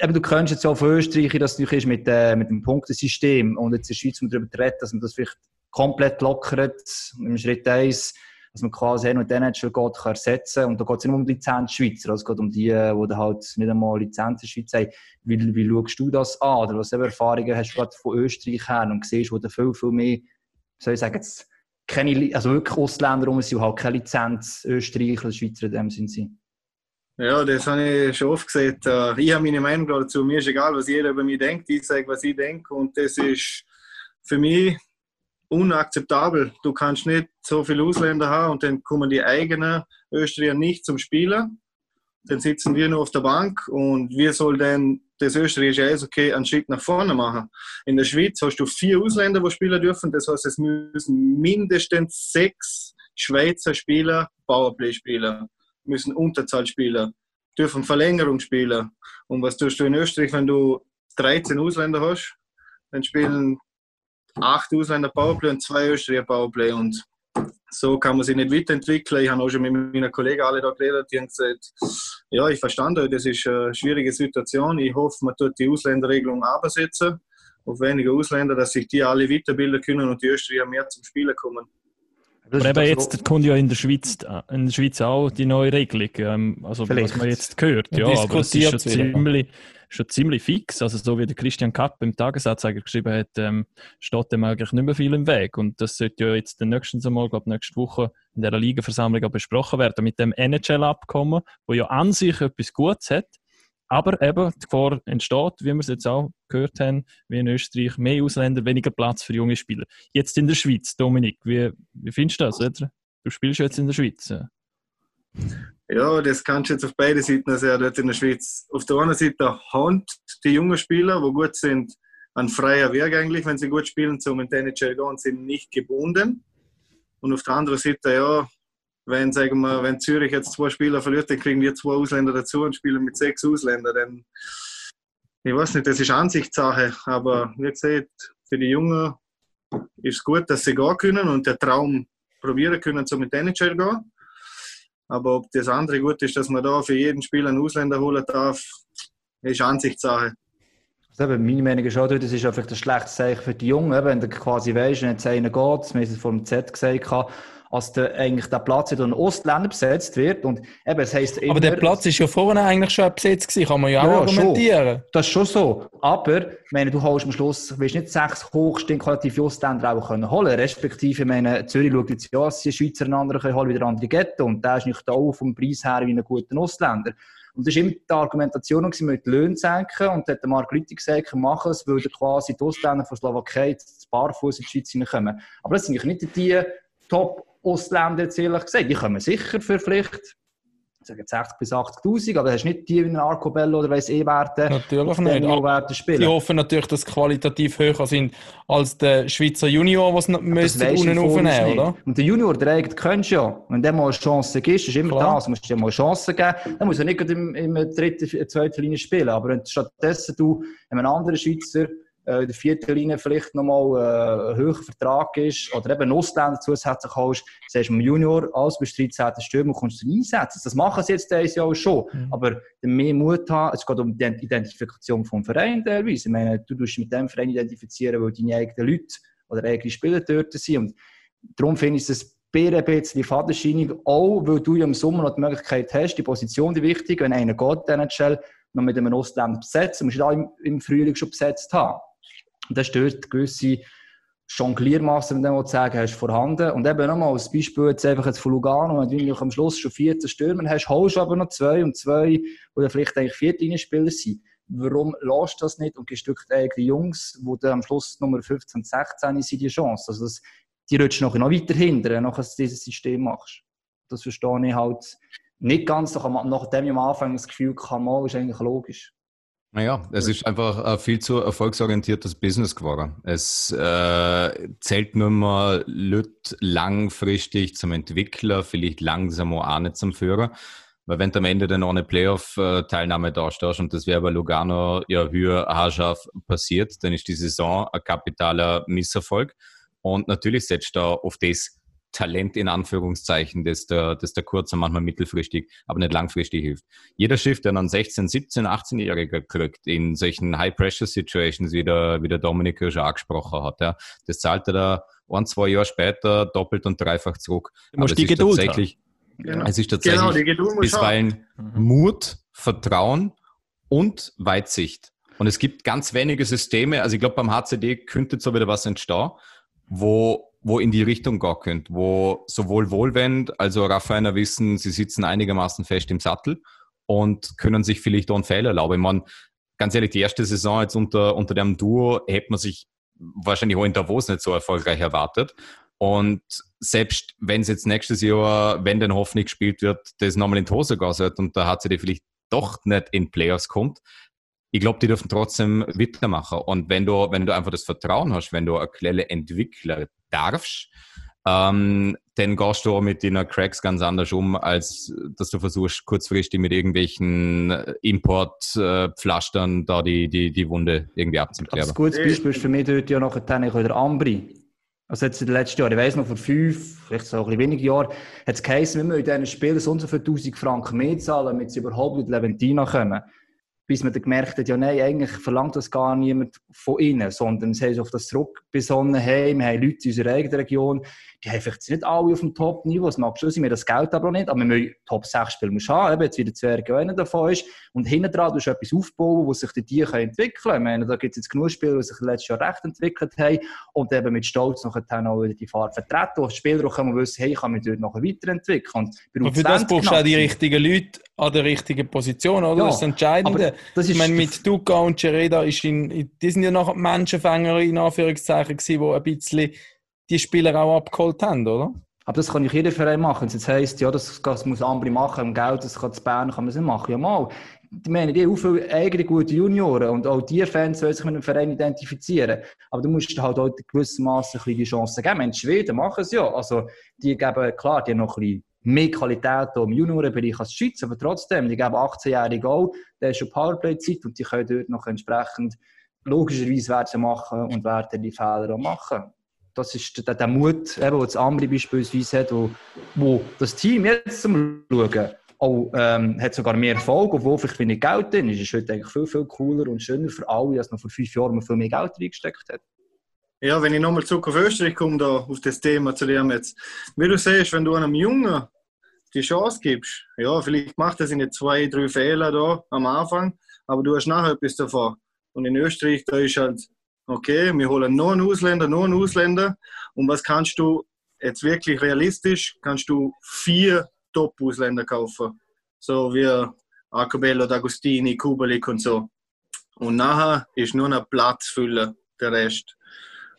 eben, du kennst jetzt ja von Österreich, dass es ist mit, äh, mit dem Punktesystem und jetzt in der Schweiz, um darüber zu reden, dass man das vielleicht komplett lockert, im Schritt 1, dass man quasi nur den NHL geht, kann ersetzen Und da geht es nicht um die Lizenz-Schweizer, also es geht um die, die da halt nicht einmal Lizenz in der Schweiz haben. Wie, wie schaust du das an? Oder was für Erfahrungen hast du gerade von Österreich her und siehst, wo da viel, viel mehr, soll ich sagen, jetzt keine, also wirklich Ausländer rum sind, die halt keine Lizenz Österreicher oder Schweizer in dem sind. Ja, das habe ich schon oft gesagt. Äh, Ich habe meine Meinung dazu. Mir ist egal, was jeder über mich denkt. Ich sage, was ich denke. Und das ist für mich unakzeptabel. Du kannst nicht so viele Ausländer haben und dann kommen die eigenen Österreicher nicht zum Spielen. Dann sitzen wir nur auf der Bank und wir soll denn das österreichische Eishockey einen Schritt nach vorne machen. In der Schweiz hast du vier Ausländer, die spielen dürfen. Das heißt, es müssen mindestens sechs Schweizer Spieler Powerplay spielen, müssen Unterzahl spielen, dürfen Verlängerung spielen. Und was tust du in Österreich, wenn du 13 Ausländer hast? Dann spielen acht Ausländer Powerplay und zwei Österreicher Powerplay. Und so kann man sich nicht weiterentwickeln. Ich habe auch schon mit meinen Kollegen alle da geredet, die haben gesagt, ja, ich verstand euch, das ist eine schwierige Situation. Ich hoffe, man tut die Ausländerregelung absetzen auf weniger Ausländer, dass sich die alle weiterbilden können und die Österreicher mehr zum Spielen kommen. Das Aber ist eben das, jetzt kommt ja in der Schweiz, äh, in der Schweiz auch die neue Regelung. Ähm, also Vielleicht. was man jetzt hört, Ja, aber es ist schon ziemlich, schon ziemlich fix. Also so wie der Christian Kapp im Tagesanzeiger geschrieben hat, ähm, steht dem eigentlich nicht mehr viel im Weg. Und das sollte ja jetzt den nächsten Mal, glaube nächste Woche in der Ligaversammlung auch besprochen werden mit dem NHL-Abkommen, wo ja an sich etwas Gutes hat. Aber eben die Gefahr entsteht, wie wir es jetzt auch gehört haben, wie in Österreich, mehr Ausländer, weniger Platz für junge Spieler. Jetzt in der Schweiz, Dominik, wie, wie findest du das? Oder? Du spielst jetzt in der Schweiz. ja. Ja, das kannst du jetzt auf beide Seiten sehen, dort in der Schweiz. Auf der einen Seite haben die jungen Spieler, die gut sind, einen freien Weg eigentlich, wenn sie gut spielen, zum NHL gehen, sind nicht gebunden. Und auf der anderen Seite, ja, wenn, sagen wir, wenn Zürich jetzt zwei Spieler verliert, dann kriegen wir zwei Ausländer dazu und spielen mit sechs Ausländern. Dann, ich weiß nicht, das ist Ansichtssache, aber wie gesagt, für die Jungen ist es gut, dass sie gehen können und der Traum probieren können, zum in die NHL gehen. Aber ob das andere gut ist, dass man da für jeden Spieler einen Ausländer holen darf, ist Ansichtssache. Eben, meine Meinung ist auch, das ist vielleicht ein schlechtes Zeichen für die Jungen, eben, wenn du quasi weißt, wenn jetzt einer geht, wir haben es vor dem Z gesagt, als der, eigentlich der Platz durch einen Ostländer besetzt wird und eben, es heisst immer, Aber der Platz ist ja vorne eigentlich schon besetzt gewesen, kann man ja, Ja, auch argumentieren. Das ist schon so. Aber, ich meine, du holst am Schluss, willst nicht sechs hochstehende qualitative Ostländer auch können holen. Respektive, ich meine, Zürich schaut jetzt ja, die Schweizer einen anderen können holen wie der andere Ghetto. Und der ist nicht auch vom Preis her wie ein guter Ostländer. Und das war immer die Argumentation, gewesen, wir die Löhne senken. Und da hat Mark Lüthi gesagt, machen es, weil dann quasi die Ostländer von Slowakei zu barfuß in die Schweiz hineinkommen. Aber das sind nicht die Top-Ostländer, jetzt ehrlich gesagt. Die kommen sicher für vielleicht, ich sage jetzt 60 bis 80'000, aber das ist nicht die wie Arcobello oder weiss eh Werte. Natürlich nicht. Sie spielen. hoffen natürlich, dass sie qualitativ höher sind als der Schweizer Junior, was müsste du unten aufnehmen, oder? Und der Junior, der eigentlich kennst du ja. Wenn der mal eine Chance gibt, ist immer Klar. das, musst du dir mal eine Chance geben. Dann muss er nicht im, im dritten, zweiten Linie spielen. Aber wenn stattdessen du einem anderen Schweizer in der vierten Linie vielleicht nochmal äh, ein höherer Vertrag ist oder eben Ausländer zusätzlich holst, sagst du dem Junior als bis 13. Stürmer kommst du einsetzen. Das machen sie jetzt dieses Jahr schon. Mhm. Aber mehr Mut haben, es geht um die Identifikation vom Verein teilweise. Ich meine, du dich mit dem Verein identifizieren, weil deine eigenen Leute oder eigene Spieler dort sind. Und darum finde ich es ein bisschen fadenscheinig, auch weil du ja im Sommer noch die Möglichkeit hast, die Position die wichtig, wenn einer geht, den NHL, noch mit einem Ostländer besetzen, musst du da im, im Frühling schon besetzt haben. Und das stört gewisse Jongliermassen, wenn mal sagen hast, vorhanden. Und eben nochmal als Beispiel jetzt einfach jetzt von Lugano, wenn du am Schluss schon 14 Stürmer hast, holst du aber noch zwei und zwei, dann vielleicht eigentlich Viertlinien-Spieler sind. Warum lässt du das nicht und du eigentlich die Jungs, die dann am Schluss Nummer 15, 16 sind, die Chance? Also das, die rutschen noch, weiter hinter, wenn du dieses System machst. Das verstehe ich halt nicht ganz, nachdem ich am Anfang das Gefühl hatte, mal, ist eigentlich logisch. Naja, es ist einfach ein viel zu erfolgsorientiertes Business geworden. Es äh, zählt nur mal Leute langfristig zum Entwickler, vielleicht langsam auch nicht zum Führer. Weil wenn du am Ende dann ohne Playoff-Teilnahme dastehst und das wäre bei Lugano ja höher haarscharf passiert, dann ist die Saison ein kapitaler Misserfolg. Und natürlich setzt da auf das Talent in Anführungszeichen, das der, das der kurz und manchmal mittelfristig, aber nicht langfristig hilft. Jeder Schiff, der dann 16, 17, 18-Jähriger kriegt, in solchen High-Pressure-Situations, wie der, wie der Dominik Hirsch angesprochen hat, ja, das zahlt er da ein, zwei Jahre später doppelt und dreifach zurück. Du musst Aber die es ist Geduld tatsächlich, Genau. es ist Genau, tatsächlich die Geduld muss haben. bisweilen Mut, Vertrauen und Weitsicht. Und es gibt ganz wenige Systeme, also ich glaube beim HCD könnte jetzt so wieder was entstehen, wo, wo in die Richtung gehen könnte, wo sowohl Wohlwend als auch Raffiner wissen, sie sitzen einigermaßen fest im Sattel und können sich vielleicht auch einen Fehler erlauben. Ich meine, ganz ehrlich, die erste Saison jetzt unter, unter dem Duo hätte man sich wahrscheinlich auch in Davos nicht so erfolgreich erwartet. Und selbst wenn es jetzt nächstes Jahr, wenn denn Hoffnung gespielt wird, das nochmal in die Hose sollte und der HCD vielleicht doch nicht in Playoffs kommt, ich glaube, die dürfen trotzdem weitermachen. Und wenn du, wenn du einfach das Vertrauen hast, wenn du eine kleine Entwickler darfst, ähm, dann gehst du auch mit den Cracks ganz anders um, als dass du versuchst, kurzfristig mit irgendwelchen Importpflastern da die, die, die Wunde irgendwie Aber abzuklären. ein gutes Beispiel ist für mich dort ja nachher der Ambri. Also jetzt in den letzten Jahren, ich weiss noch, vor fünf, vielleicht so ein bisschen weniger Jahren, hat es geheißen, wir müssen in diesen Spielen so und so viele 1000 Franken mehr zahlen, damit sie überhaupt mit Leventina kommen. Bis man dann gemerkt hat, ja nein, eigentlich verlangt das gar niemand von ihnen, sondern haben sich auf das zurückbesonnen, hey, wir haben Leute in unserer eigenen Region, die haben vielleicht nicht alle auf dem Top-Niveau, das mag schon sein, wir das Geld aber nicht, aber wir müssen Top 6 Spieler musst haben, eben jetzt wieder Zwerge einer davon ist und hinten dran du etwas aufbauen, wo sich die die können entwickeln können. Ich meine, da gibt es jetzt genug Spieler, die sich letztes Jahr recht entwickelt haben und eben mit Stolz noch auch wieder die Farbe vertreten, wo Spieler auch können wissen, hey, ich kann mich dort noch weiterentwickeln. Und Aber für das U20 brauchst du auch die richtigen Leute an der richtigen Position, oder? Ja, das ist das Entscheidende. das ist- ich meine, mit Duca und Gereda ist in, die sind ja nachher die Menschenfänger in Anführungszeichen gewesen, die ein bisschen die Spieler auch abgeholt haben, oder? Aber das kann nicht jeder Verein machen. Wenn jetzt heisst, ja, das, das muss andere machen, um Geld, das kann zu Bern, kann man es nicht machen. Ja, mal. Ich meine, die haben viele eigene gute Junioren und auch die Fans sollen sich mit dem Verein identifizieren. Aber du musst halt auch in bisschen die Chance geben. Die Schweden machen es ja. Also, die geben, klar, die haben noch ein bisschen mehr Qualität im Juniorenbereich als die Schweiz, aber trotzdem, die geben 18-Jährige auch, der ist schon Powerplay-Zeit und die können dort noch entsprechend logischerweise sie machen und werden die Fehler auch machen. Das ist der, der Mut, eben, den das andere beispielsweise hat, wo, wo das Team jetzt zum Schauen auch, ähm, hat sogar mehr Erfolg, obwohl vielleicht wenig Geld drin ist. Ist heute eigentlich viel, viel cooler und schöner für alle, als noch vor fünf Jahren man viel mehr Geld reingesteckt hat. Ja, wenn ich nochmal zurück auf Österreich komme, da, auf das Thema zu dem jetzt. Wie du siehst, wenn du einem Jungen die Chance gibst, ja, vielleicht macht er seine zwei, drei Fehler da am Anfang, aber du hast nachher etwas davon. Und in Österreich, da ist halt, okay, wir holen nur einen Ausländer, nur einen Ausländer. Und was kannst du jetzt wirklich realistisch? Kannst du vier Top-Ausländer kaufen. So wie Acabello, D'Agostini, Kubelik und so. Und nachher ist nur noch Platz füllen, der Rest.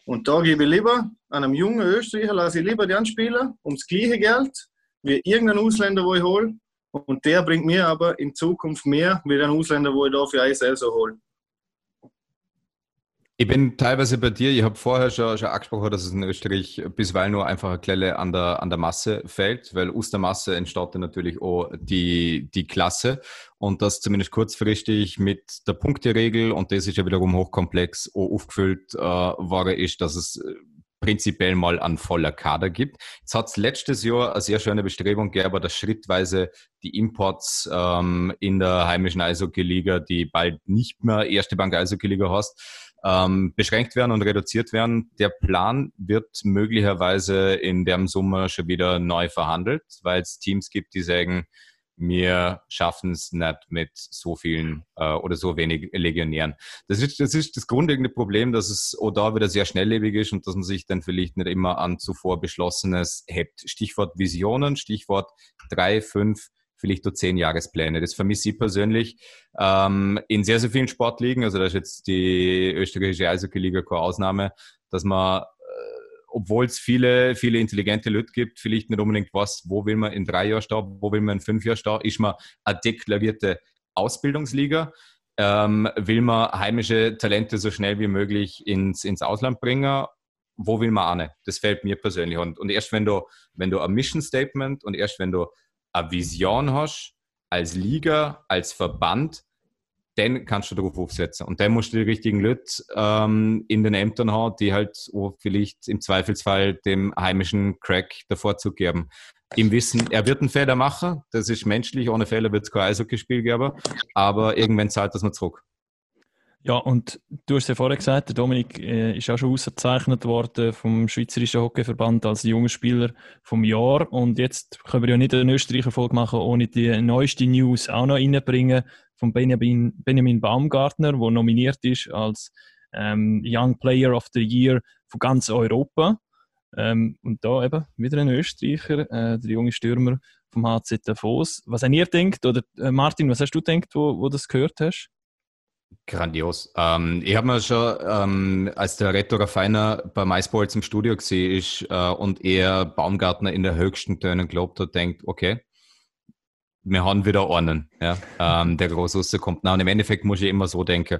Und da gebe ich lieber einem jungen Österreicher, lasse ich lieber den spielen, ums gleiche Geld, wie irgendein Ausländer, wo ich hole. Und der bringt mir aber in Zukunft mehr, wie ein Ausländer, wo ich da für ISL so hole. Ich bin teilweise bei dir. Ich habe vorher schon, schon angesprochen, dass es in Österreich bisweilen nur einfach eine Klelle an der, an der Masse fällt, weil aus der Masse entsteht dann natürlich auch die, die Klasse und das zumindest kurzfristig mit der Punkteregel und das ist ja wiederum hochkomplex auch aufgefüllt äh, worden ist, dass es äh, prinzipiell mal ein voller Kader gibt. Jetzt hat es letztes Jahr eine sehr schöne Bestrebung gegeben, dass schrittweise die Imports ähm, in der heimischen Eishockey-Liga, die bald nicht mehr erste Bank Eishockey-Liga hast, ähm, beschränkt werden und reduziert werden. Der Plan wird möglicherweise in dem Sommer schon wieder neu verhandelt, weil es Teams gibt, die sagen, wir schaffen es nicht mit so vielen äh, oder so wenig Legionären. Das ist, das ist das grundlegende Problem, dass es auch da wieder sehr schnelllebig ist und dass man sich dann vielleicht nicht immer an zuvor Beschlossenes hält. Stichwort Visionen, Stichwort drei, fünf, vielleicht nur zehn Jahrespläne. Das vermisse ich persönlich ähm, in sehr, sehr vielen Sportligen. Also da ist jetzt die österreichische Eishockey-Liga keine Ausnahme, dass man obwohl es viele, viele intelligente Leute gibt, vielleicht nicht unbedingt was, wo will man in drei Jahren stehen, wo will man in fünf Jahren stehen, ist man eine deklarierte Ausbildungsliga, ähm, will man heimische Talente so schnell wie möglich ins, ins Ausland bringen, wo will man auch nicht? Das fällt mir persönlich. Und, und erst wenn du, wenn du ein Mission Statement und erst wenn du eine Vision hast, als Liga, als Verband, dann kannst du darauf aufsetzen. Und dann musst du die richtigen Leute ähm, in den Ämtern haben, die halt vielleicht im Zweifelsfall dem heimischen Crack der Vorzug geben. Im Wissen, er wird einen Fehler machen, das ist menschlich, ohne Fehler wird es kein Eishockeyspiel geben, aber irgendwann zahlt das mal zurück. Ja, und du hast ja vorher gesagt, der Dominik äh, ist auch schon ausgezeichnet worden vom Schweizerischen Hockeyverband als junger Spieler vom Jahr. Und jetzt können wir ja nicht eine Österreicher Folge machen, ohne die neueste News auch noch reinbringen von Benjamin, Benjamin Baumgartner, der nominiert ist als ähm, Young Player of the Year von ganz Europa. Ähm, und da eben wieder ein Österreicher, äh, der junge Stürmer vom HC Davos. Was habt ihr denkt, oder äh, Martin, was hast du denkt, wo, wo das gehört hast? Grandios. Ähm, ich habe mir schon, ähm, als der Rettorer Feiner bei MySports im Studio gesehen ist äh, und er Baumgartner in der höchsten Tönen gelobt hat, denkt, okay, wir haben wieder einen, ja, ähm, der groß kommt. Na, und im Endeffekt muss ich immer so denken,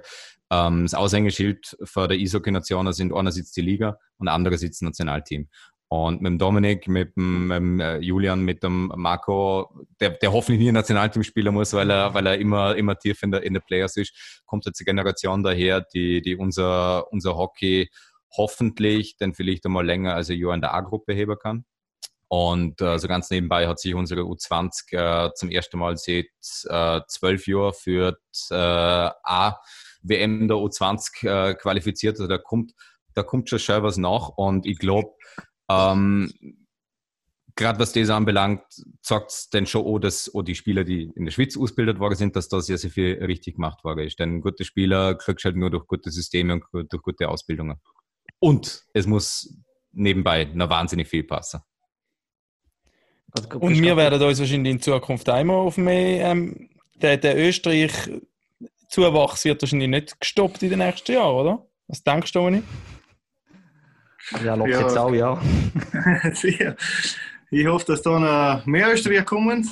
ähm, das Aushängeschild für der Eishockey-Nationen sind einerseits die Liga und andererseits das Nationalteam. Und mit dem Dominik, mit dem, mit dem äh, Julian, mit dem Marco, der, der hoffentlich nie ein Nationalteam spielen muss, weil er, weil er immer, immer tief in der, in der Players ist, kommt jetzt eine Generation daher, die, die unser, unser Hockey hoffentlich dann vielleicht einmal länger als ein Jahr in der A-Gruppe heben kann. Und äh, so ganz nebenbei hat sich unsere U20 äh, zum ersten Mal seit äh, zwölf Jahren für die äh, A-WM der U20 äh, qualifiziert. Also da kommt, da kommt schon schön was nach. Und ich glaube, Ähm, Gerade was das anbelangt, sagt es denn schon auch, dass auch die Spieler, die in der Schweiz ausgebildet worden sind, dass da sehr, sehr viel richtig gemacht worden ist. Denn gute Spieler kriegst du halt nur durch gute Systeme und durch gute Ausbildungen. Und es muss nebenbei noch wahnsinnig viel passen. Also, Und das wir werden uns wahrscheinlich in Zukunft einmal auf mehr. Ähm, der, der Österreich-Zuwachs wird wahrscheinlich nicht gestoppt in den nächsten Jahren, oder? Was denkst du, Dominik? Ja, locker Ja. jetzt auch, ja. Sicher. Ich hoffe, dass da noch mehr Österreicher kommen.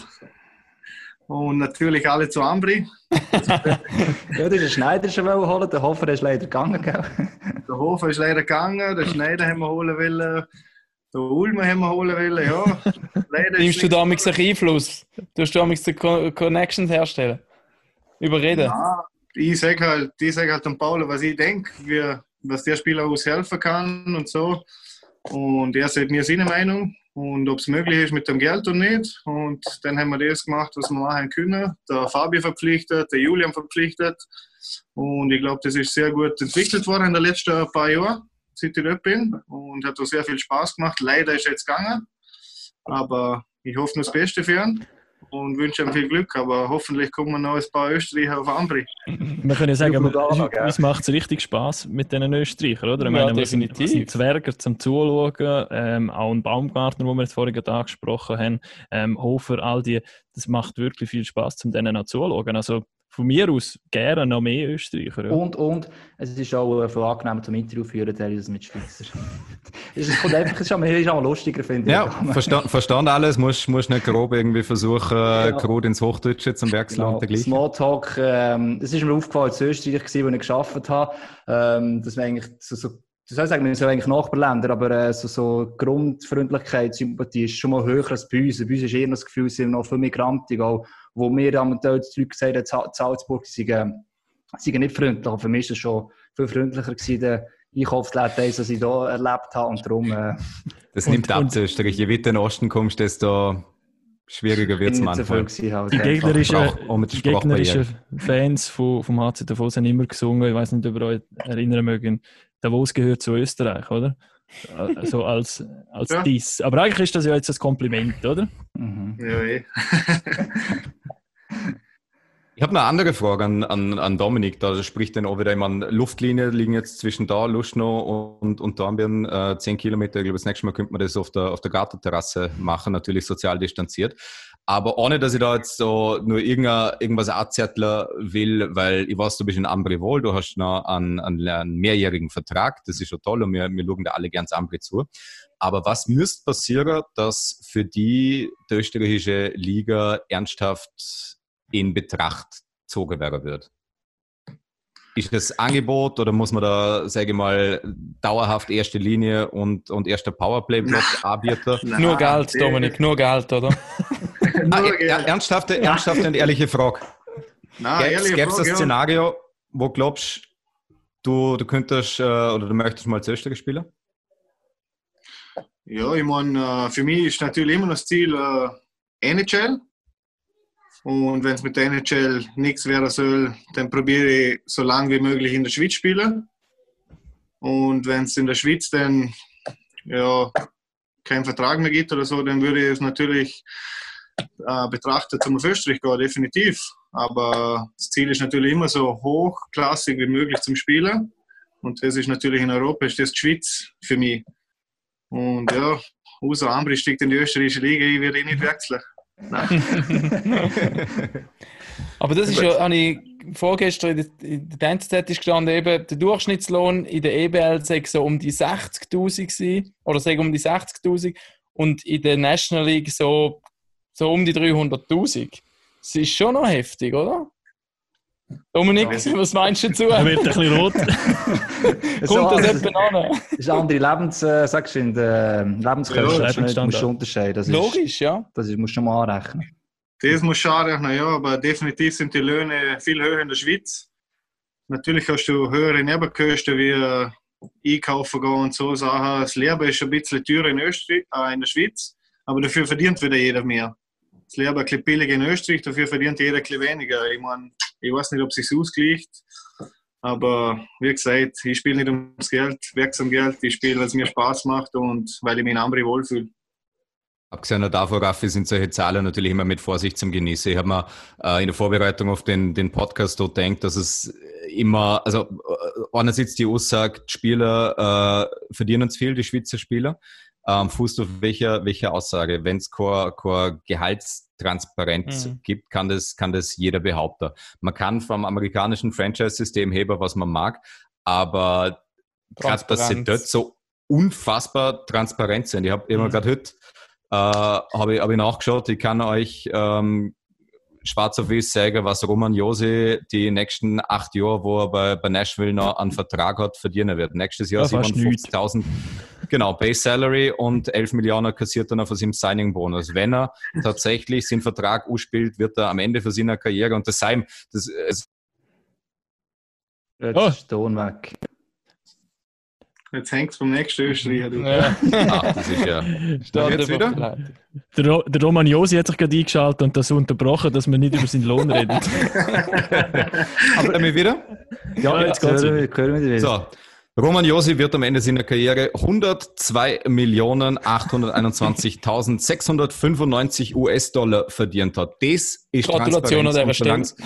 Und natürlich alle zu Ambri. Ja, den Schneider schon wollen holen, der Hofer ist leider gegangen, gell? Der Hofer ist leider gegangen, der Schneider haben wir holen wollen, der Ulmer haben wir holen wollen, ja. Leider ist Nimmst du nichts da einen Einfluss? Du damit Co Connections herstellen? Überreden? Ja, ich sage halt, ich sag halt dem Paul, was ich denke, wie- was der Spieler uns helfen kann und so. Und er sagt mir seine Meinung und ob es möglich ist mit dem Geld oder nicht. Und dann haben wir das gemacht, was wir machen können. Der Fabi verpflichtet, der Julian verpflichtet. Und ich glaube, das ist sehr gut entwickelt worden in den letzten paar Jahren, seit ich dort bin. Und hat auch sehr viel Spaß gemacht. Leider ist er jetzt gegangen. Aber ich hoffe nur das Beste für ihn und wünsche ihm viel Glück. Aber hoffentlich kommen noch ein paar Österreicher auf Ambri. Wir können ja sagen, uns- uns macht es richtig Spaß mit diesen Österreichern, oder? Ich Ja, meine, wir sind, definitiv. wir sind Zwerger zum Zuschauen, ähm, auch ein Baumgartner, den wir jetzt vorhin gerade angesprochen haben, ähm, Hofer, all die, das macht wirklich viel Spaß, um denen auch zuzuschauen. Also von mir aus gerne noch mehr Österreicher. Ja. Und, und es ist auch äh, viel angenehmer zum Interview führen, teilweise mit Schweizer. es ist, kommt einfach, es ist auch, es ist auch lustiger, finde ich. Ja, verstand, verstand alles. Musst, musst nicht grob irgendwie versuchen, Ja. grob ins Hochdeutsche zum Wechseln Genau. und dergleichen. Smalltalk, ähm, das ist mir aufgefallen als Österreich, wo ich gearbeitet habe, ähm, dass man eigentlich so, so du sollst sagen, wir sind eigentlich Nachbarländer, aber äh, so, so Grundfreundlichkeit, Sympathie ist schon mal höher als bei uns. Bei uns ist eher das Gefühl, es sind noch viele Migranten, auch, wo mir am Teil die Leute gesagt haben, Sa- Salzburg sie seien, ähm, seien nicht freundlich. Aber für mich ist es schon viel freundlicher gewesen, der Einkaufsläden, als ich hier erlebt habe. Und darum äh, Das Und- nimmt ab und- zu Österreich. Je weiter in den Osten kommst, desto schwieriger wird es so manchmal. gewesen. Halt, Die gegnerischen, Sprach- die gegnerischen. Fans von, vom HC Davos haben immer gesungen, ich weiß nicht, ob ihr euch erinnern mögen, Davos gehört zu Österreich, oder? Also als, als Ja. Diss. Aber eigentlich ist das ja jetzt ein Kompliment, oder? Mhm. Ja, eh. Ich habe eine andere Frage an, an, an Dominik. Da spricht dann auch wieder jemand, Luftlinie liegen jetzt zwischen da, Luschno und, und Dornbirn, äh, 10 Kilometer. Ich glaube, das nächste Mal könnte man das auf der, auf der Gartenterrasse machen, natürlich sozial distanziert. Aber ohne, dass ich da jetzt so nur irgendwas anzetteln will, weil ich weiß, du bist in Ambri wohl, du hast noch einen, einen, einen mehrjährigen Vertrag, das ist schon toll und wir, wir schauen da alle ganz Ambri zu. Aber was müsste passieren, dass für die, die österreichische Liga ernsthaft in Betracht gezogen werden wird? Ist das Angebot oder muss man da, sage ich mal, dauerhaft erste Linie und, und erster Powerplay-Block anbieten? Nur Geld, Dominik, nur Geld, oder? Ah, Nur er, ernsthafte, ernsthafte und ehrliche Frage. Gäbe es ein ja. Szenario, wo glaubst du, du könntest äh, oder du möchtest mal zu Österreich spielen? Ja, ich meine, äh, für mich ist natürlich immer das Ziel äh, NHL. Und wenn es mit der NHL nichts werden soll, dann probiere ich so lange wie möglich in der Schweiz spielen. Und wenn es in der Schweiz dann ja, keinen Vertrag mehr gibt oder so, dann würde ich es natürlich äh, betrachten, zum Österreich gehen, definitiv. Aber das Ziel ist natürlich immer so hochklassig wie möglich zum Spielen. Und das ist natürlich in Europa, ist das die Schweiz für mich. Und ja, Uso Ambri steigt in die österreichische Liga, ich werde eh nicht wechseln. Aber das ist ja, habe ich vorgestern in der, ist gestanden, eben, der Durchschnittslohn in der EBL sei so um die 60.000 gewesen, oder sei um die 60.000 und in der National League so, so um die 300.000. Das ist schon noch heftig, oder? Dominik, was meinst du dazu? Er wird ein bisschen rot. Kommt das ist- etwa an? Es ist eine andere Lebens, äh, sagst du, in der Lebenskosten. Ja, das musst du unterscheiden. Das ist, Logisch, ja. das ist, musst du schon mal anrechnen. Das muss schon anrechnen, ja, aber definitiv sind die Löhne viel höher in der Schweiz. Natürlich hast du höhere Nebenkosten wie äh, einkaufen gehen und so Sachen. Das Leben ist ein bisschen teurer in, Österreich, äh, in der Schweiz, aber dafür verdient wieder jeder mehr. Das Leben ein bisschen billiger in Österreich, dafür verdient jeder ein bisschen weniger. Ich meine, ich weiß nicht, ob es sich ausgleicht, Aber wie gesagt, ich spiele nicht ums Geld, um Geld. Ich spiele, weil es mir Spaß macht und weil ich mich in Ambri wohlfühle. Abgesehen davon, Raffi, sind solche Zahlen natürlich immer mit Vorsicht zum Genießen. Ich habe mir äh, in der Vorbereitung auf den, den Podcast dort gedacht, dass es immer, also äh, einerseits die Aussage, Spieler äh, verdienen zu viel, die Schweizer Spieler. Ähm, fußt auf welcher, welcher Aussage? Wenn es keine, keine Gehaltstransparenz Mhm. gibt, kann das, kann das jeder behaupten. Man kann vom amerikanischen Franchise-System heben, was man mag, aber gerade, dass sie dort so unfassbar transparent sind. Ich habe immer Mhm. gerade heute äh, habe ich, hab ich nachgeschaut, ich kann euch ähm, schwarz auf weiß sagen, was Roman Josi die nächsten acht Jahre, wo er bei, bei Nashville noch einen Vertrag hat, verdienen wird. Nächstes Jahr Ja, fast 57.000, genau, Base Salary und 11 Millionen kassiert er noch von seinem Signing-Bonus. Wenn er tatsächlich seinen Vertrag ausspielt, wird er am Ende für seine Karriere und das sein, das, es, Jetzt Oh. ist Ton weg. Jetzt hängt es vom nächsten Österreicher. Ja. ah, das ist ja, Steht Jetzt wieder? Der, Ro der Roman Josi hat sich gerade eingeschaltet und das unterbrochen, dass wir nicht über seinen Lohn reden. aber wir wieder? Ja, jetzt geht's hören wir. So, Roman Josi wird am Ende seiner Karriere 102 Millionen 821.695 US-Dollar verdient hat. Das ist Gratulation an und Verlangs-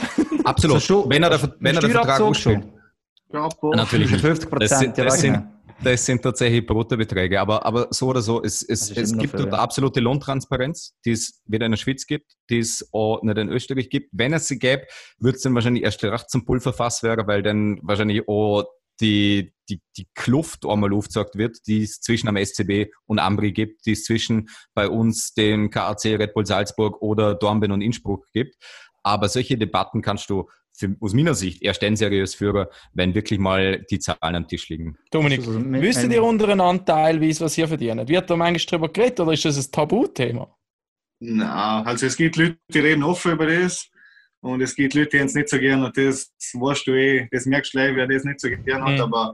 Absolut. Wenn er, der, wenn er den Vertrag. Ja, boah. Natürlich Das nicht. ist 50 Das sind, Prozent, ja, das, sind. Das sind tatsächlich Bruttobeträge. Aber, aber so oder so, es, es, es gibt dort ja. absolute Lohntransparenz, die es weder in der Schweiz gibt, die es auch nicht in Österreich gibt. Wenn es sie gäbe, würde es dann wahrscheinlich erst recht zum Pulverfass werden, weil dann wahrscheinlich auch die, die, die Kluft einmal aufgezeigt wird, die es zwischen am SCB und Ambri gibt, die es zwischen bei uns, dem KAC Red Bull Salzburg oder Dornbirn und Innsbruck gibt. Aber solche Debatten kannst du für, aus meiner Sicht erst dann seriös führen, wenn wirklich mal die Zahlen am Tisch liegen. Dominik, Also, mit- wisst ihr untereinander teilweise, was ihr verdient? Wird da manchmal darüber geredet oder ist das ein Tabuthema? Na, also es gibt Leute, die reden offen über das. Und es gibt Leute, die es nicht so gern. Und das weißt du eh, das merkst du gleich, wer das nicht so gern hat. Mhm. Aber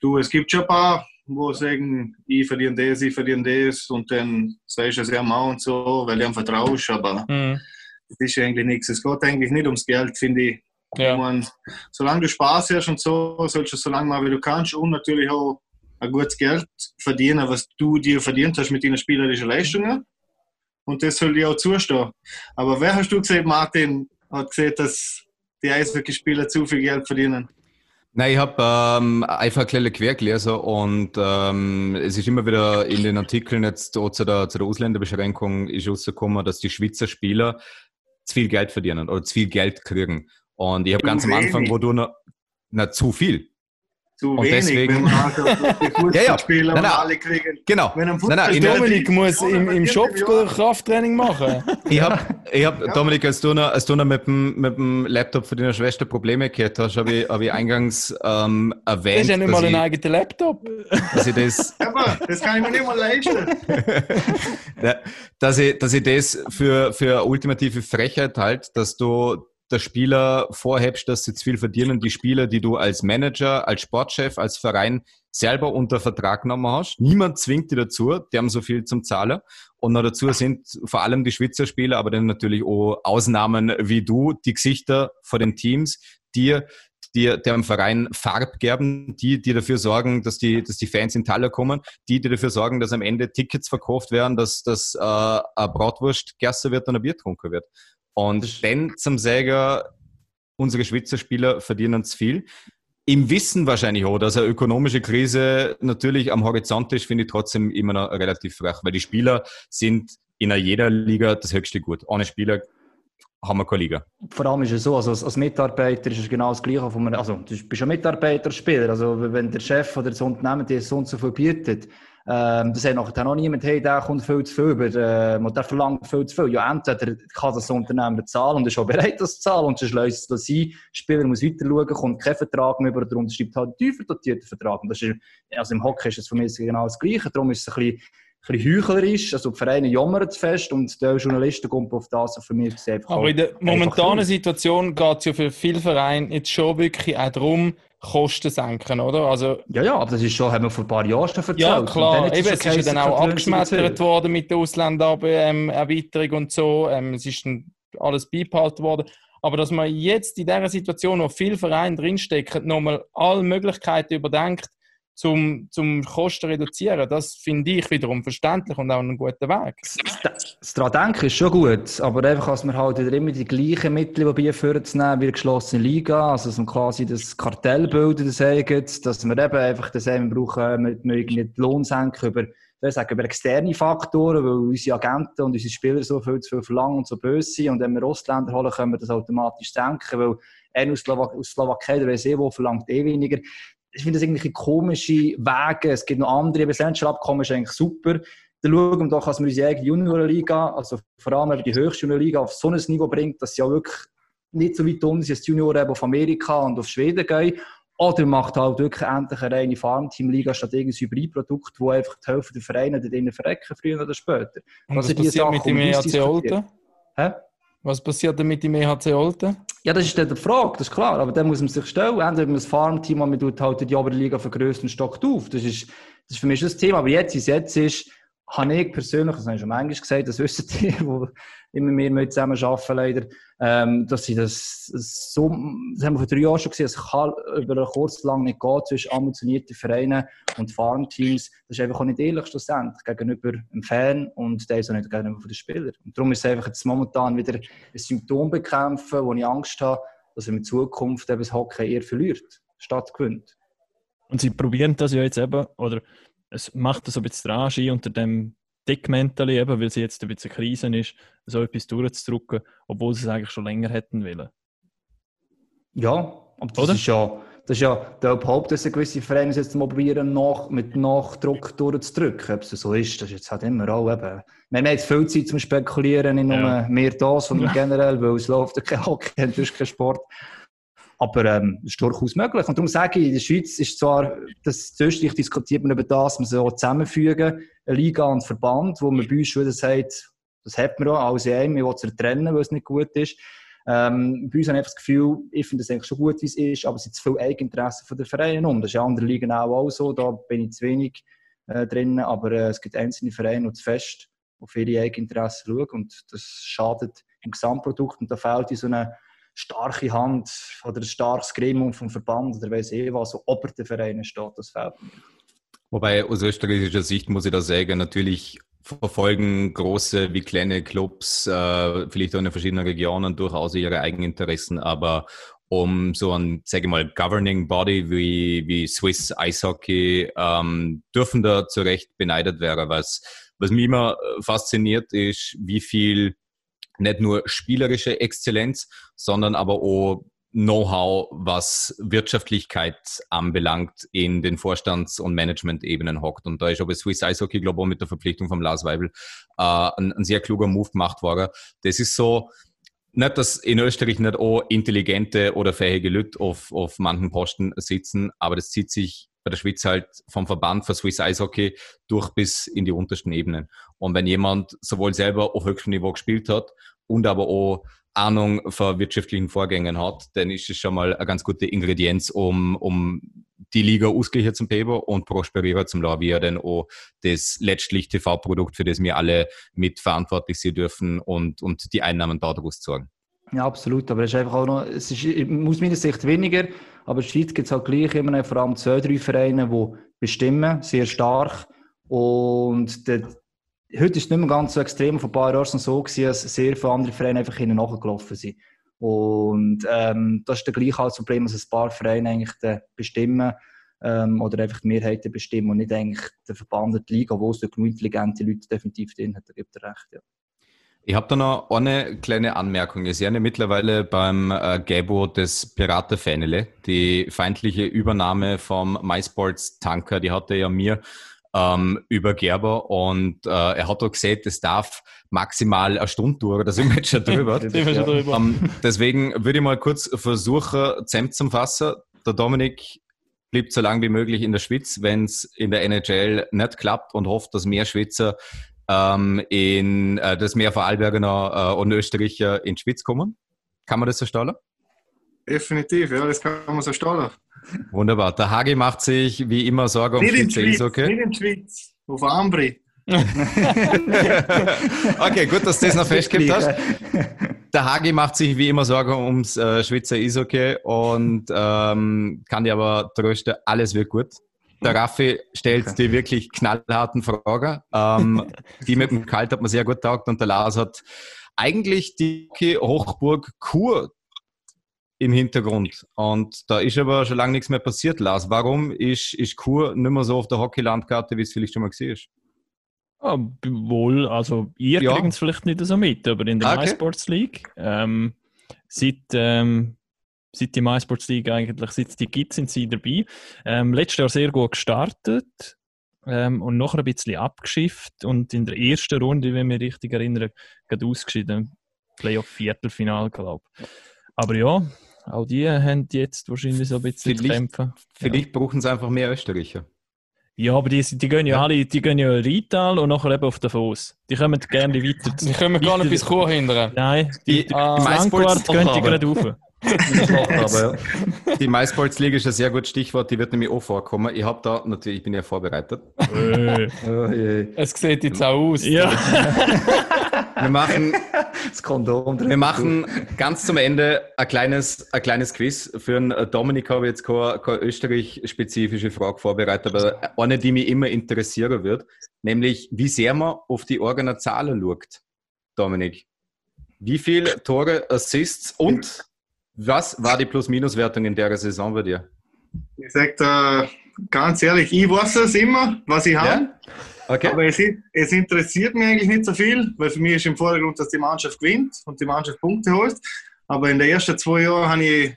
du, es gibt schon ein paar, wo sagen, ich verdiene das, ich verdiene das. Und dann sagst du es ja mal und so, weil du ihm vertraust. Aber Mhm. Das ist eigentlich nichts. Es geht eigentlich nicht ums Geld, finde ich. Ich Ja. mein, solange du Spaß hast und so, sollst du so lange machen, wie du kannst und natürlich auch ein gutes Geld verdienen, was du dir verdient hast mit deinen spielerischen Leistungen. Und das soll dir auch zustehen. Aber wer hast du gesehen, Martin, hat gesehen, dass die Eishockeyspieler zu viel Geld verdienen? Nein, ich habe ähm, einfach ein kleines quer gelesen und ähm, es ist immer wieder in den Artikeln jetzt auch zu der, zu der Ausländerbeschränkung ist rausgekommen, dass die Schweizer Spieler zu viel Geld verdienen oder zu viel Geld kriegen. Und ich habe ganz am Anfang, wo du noch, na, zu viel. Zu Und wenig, deswegen- wenn man Nein, nein. und alle kriegen. Genau. Wenn ein Nein, nein, Dominik muss im, im Shop. Krafttraining machen. Ich habe, ich hab, Dominik, als du noch, als du noch mit, dem, mit dem Laptop von deiner Schwester Probleme gehabt hast, habe ich, hab ich eingangs ähm, Das erwähnt, ist ja nicht mal ein eigener Laptop. dass ich das Aber das kann ich mir nicht mal leisten. Ja, dass ich, dass ich das für, für ultimative Frechheit halt, dass du der Spieler vorhebst, dass sie zu viel verdienen, die Spieler, die du als Manager, als Sportchef, als Verein selber unter Vertrag genommen hast. Niemand zwingt die dazu, die haben so viel zum Zahlen. Und noch dazu sind vor allem die Schweizer Spieler, aber dann natürlich auch Ausnahmen wie du, die Gesichter vor den Teams, die die dem Verein Farb geben, die, die dafür sorgen, dass die, dass die Fans in Taler kommen, die, die dafür sorgen, dass am Ende Tickets verkauft werden, dass, dass äh, eine Bratwurst gegessen wird und ein Bier getrunken wird. Und dann zum Säger, unsere Schweizer Spieler verdienen zu viel. Im Wissen wahrscheinlich auch, dass eine ökonomische Krise natürlich am Horizont ist, finde ich trotzdem immer noch relativ frech, weil die Spieler sind in jeder Liga das höchste Gut. Ohne Spieler haben wir keine Liga. Vor allem ist es so, also als, Mitarbeiter ist es genau das Gleiche. Von einem, also, du bist ein Mitarbeiter, Spieler. Also, wenn der Chef oder das Unternehmen dir so und so viel bietet, ähm, das sagt nachher noch niemand, hey, der kommt viel zu viel über, oder der verlangt viel zu viel. Ja, entweder kann das Unternehmen bezahlen und ist auch bereit, das zu zahlen, und sonst löst es das ein. Der Spieler muss weiter schauen, kommt kein Vertrag mehr über, oder unterschreibt halt einen tiefer dotierten Vertrag. Und das ist, also im Hockey ist es für mich genau das Gleiche. Darum ist es ein bisschen, bisschen heuchlerisch. Also, die Vereine jammern zu fest und der Journalisten kommt auf das, für mich gesehen, einfach Aber in der momentanen. Situation geht es ja für viele Vereine jetzt schon wirklich auch darum, Kosten senken, oder? Also, Ja, ja, aber das ist schon, haben wir vor ein paar Jahren schon erzählt. ja, klar. Eben, es ist ja dann auch abgeschmettert worden mit der Ausländererweiterung und so. Ähm, es ist dann alles beibehalten worden. Aber dass man jetzt in dieser Situation, wo viele Vereine drinstecken, nochmal alle Möglichkeiten überdenkt, zum, zum Kosten reduzieren, das finde ich wiederum verständlich und auch einen guten Weg. Das denken ist schon gut, aber einfach, dass wir halt immer die gleichen Mittel probieren vorzunehmen wie eine geschlossene Liga, also dass man quasi das Kartell bilden, das dass wir eben einfach das eben brauchen, mit, mit irgendwie die Lohn senken über, über externe Faktoren, weil unsere Agenten und unsere Spieler so viel zu viel verlangen und so böse sind und wenn wir Ostländer holen, können wir das automatisch senken, weil einer aus, Slowak Slowakei, der weiß eh wo, verlangt eh weniger ich finde das irgendwie komische Wege. Es gibt noch andere, aber das Abkommen ist eigentlich super. Dann schauen wir doch, dass wir unsere eigene Juniorenliga, also vor allem die höchste Juniorenliga, auf so ein Niveau bringt, dass sie ja wirklich nicht so weit unten sind, als Junioren auf Amerika und auf Schweden gehen. Oder macht halt wirklich endlich eine reine Farmteam-Liga statt irgendein Hybridprodukt, wo einfach die Hälfte der Vereine dort verrecken, früher oder später. Und was passiert mit dem EHC Olten? Hä? Was passiert denn mit dem EHC Olten? Ja, das ist dann die Frage, das ist klar. Aber dann muss man sich stellen. Entweder man ein Farmteam, man tut halt die Oberliga für größten Stock auf. Das ist, das ist für mich das Thema. Aber jetzt, wie es jetzt ist, habe ich persönlich, das habe ich schon manchmal gesagt, das wissen die, die immer mehr mit zusammen arbeiten, leider, ähm, dass sie das so, das haben wir vor drei Jahren schon gesehen, es kann über kurz lang nicht gehen zwischen ambitionierten Vereinen und Farmteams. Das ist einfach auch nicht ehrlich schlussendlich gegenüber dem Fan und der ist auch nicht gegenüber den Spielern. Und darum ist es einfach jetzt momentan wieder ein Symptom bekämpfen, wo ich Angst habe, dass er in Zukunft eben das Hockey eher verliert, statt gewinnt. Und sie probieren das ja jetzt eben, oder es macht so ein bisschen Rage unter dem Deckmäntel, eben, weil sie jetzt ein bisschen Krise ist, so etwas durchzudrücken, obwohl sie es eigentlich schon länger hätten wollen. Ja, aber das Oder? ist ja, das ist ja der Haupt, dass gewisse Vereine jetzt mal probieren, nach, mit Nachdruck durchzudrücken. Ob es so ist, das ist jetzt halt immer auch eben. Wir haben jetzt viel Zeit zum Spekulieren, nicht nur ja. mehr das, sondern generell, weil es läuft kein Hockey, das ist kein Sport. Aber ähm, ist durchaus möglich. Und darum sage ich, in der Schweiz ist zwar, das Österreich diskutiert man über das, man so zusammenfügen, eine Liga und Verband, wo man bei uns schon sagt, das hat man auch, alles in einem, wir wollen es trennen, weil es nicht gut ist. Ähm, bei uns habe ich das Gefühl, ich finde es eigentlich schon gut, wie es ist, aber es sind zu viele Eigeninteressen von den Vereinen um. Das ist in anderen Ligen auch, auch so, da bin ich zu wenig äh, drin, aber äh, es gibt einzelne Vereine, die zu fest auf ihre Eigeninteressen schauen und das schadet im Gesamtprodukt und da fehlt in so eine starke Hand oder ein starkes Gremium vom Verband oder weiß ich was, so ober den Vereinen steht, das fehlt mir. Wobei aus österreichischer Sicht muss ich da sagen, natürlich verfolgen große wie kleine Clubs, äh, vielleicht auch in verschiedenen Regionen durchaus ihre Eigeninteressen, aber um so ein, sage ich mal, Governing Body wie, wie Swiss Eishockey ähm, dürfen da zu Recht beneidet werden. Was, was mich immer fasziniert ist, wie viel nicht nur spielerische Exzellenz, sondern aber auch Know-how, was Wirtschaftlichkeit anbelangt, in den Vorstands- und Management-Ebenen hockt. Und da ist aber Swiss Eishockey, glaube ich, mit der Verpflichtung von Lars Weibel äh, ein, ein, sehr kluger Move gemacht worden. Das ist so, nicht, dass in Österreich nicht auch intelligente oder fähige Leute auf, auf manchen Posten sitzen, aber das zieht sich bei der Schweiz halt vom Verband für Swiss Eishockey durch bis in die untersten Ebenen. Und wenn jemand sowohl selber auf höchstem Niveau gespielt hat und aber auch Ahnung von wirtschaftlichen Vorgängen hat, dann ist es schon mal eine ganz gute Ingredienz, um, um die Liga ausgleichen zum Peber und prosperieren zum Law, wie er dann auch das letztlich TV-Produkt, für das wir alle mitverantwortlich sein dürfen und, und die Einnahmen daraus sorgen. Ja, absolut. Aber es ist einfach auch noch, es ist aus meiner Sicht weniger, aber in der Schweiz gibt es halt gleich immer vor allem zwei, drei Vereine, die bestimmen, sehr stark. Und der, heute ist es nicht mehr ganz so extrem. Vor ein paar Jahren so gewesen, dass sehr viele andere Vereine einfach hinten nachgelaufen sind. Und ähm, das ist dann gleich halt das Problem, dass ein paar Vereine eigentlich bestimmen ähm, oder einfach die Mehrheiten bestimmen und nicht eigentlich der Verband der Liga, wo es genug intelligente Leute definitiv drin hat. Da gibt er recht, ja. Ich habe da noch eine kleine Anmerkung. Ich sehe ja mittlerweile beim äh, Gabo des Piratenfänele, die feindliche Übernahme vom MySports Tanker, die hatte ja mir ähm, über Gerber und äh, er hat auch gesagt, es darf maximal eine Stunde dauern, da sind wir jetzt schon drüber. ähm, deswegen würde ich mal kurz versuchen, zusammenzufassen. Der Dominik bleibt so lange wie möglich in der Schweiz, wenn es in der NHL nicht klappt und hofft, dass mehr Schweizer ähm, in äh, das mehr Vorarlberger äh, und Österreicher in die Schweiz kommen. Kann man das so stellen? Definitiv, ja, das kann man so stellen. Wunderbar. Der Hagi macht sich wie immer Sorge um nicht Schweizer Schweiz, okay? Nicht in Schweiz, auf Ambri. okay, gut, dass du das noch festgehalten hast. Der Hagi macht sich wie immer Sorgen ums äh, Schweizer Eishockey und ähm, kann dir aber trösten, alles wird gut. Der Raffi stellt die wirklich knallharten Fragen. Ähm, die mit dem Kalt hat man sehr gut taugt und der Lars hat eigentlich die Hochburg Kur im Hintergrund. Und da ist aber schon lange nichts mehr passiert, Lars. Warum ist, ist Kur nicht mehr so auf der Hockeylandkarte, wie es vielleicht schon mal gesehen ist? Ah, wohl, also ihr Ja. kriegt es vielleicht nicht so mit, aber in der Okay. MySports League, ähm, seit, ähm, seit die MySports League eigentlich, seit es die gibt, sind sie dabei. Ähm, letztes Jahr sehr gut gestartet ähm, und nachher ein bisschen abgeschifft und in der ersten Runde, wenn ich mich richtig erinnere, gerade ausgeschieden. Playoff-Viertelfinal, glaube ich. Aber ja, auch die haben jetzt wahrscheinlich so ein bisschen zu Vielleicht- kämpfen. Vielleicht brauchen sie einfach mehr Österreicher. Ja, aber die, die gehen ja, Ja. alle, die gehen ja Rital und nachher eben auf Davos. Die kommen gerne weiter. Die können gar nicht bis Chur hindern. Nein, die, Die, die Langquart MySports- gehen die gerade rauf. Aber ja. Die League ist ein sehr gutes Stichwort, die wird nämlich auch vorkommen. Ich habe da natürlich, ich bin ja vorbereitet. Äh, Oh. Es sieht jetzt auch aus. ja. Wir machen, Das Kondom drin. wir machen ganz zum Ende ein kleines, ein kleines Quiz. Für einen Dominik habe ich jetzt keine, keine österreich-spezifische Frage vorbereitet, aber eine, die mich immer interessieren wird, nämlich wie sehr man auf die eigenen Zahlen schaut. Dominik, wie viele Tore, Assists und was war die Plus-Minus-Wertung in der Saison bei dir? Ich sag da ganz ehrlich, ich weiß es immer, was ich habe. Okay. Aber es, es interessiert mich eigentlich nicht so viel, weil für mich ist im Vordergrund, dass die Mannschaft gewinnt und die Mannschaft Punkte holt. Aber in den ersten zwei Jahren habe ich,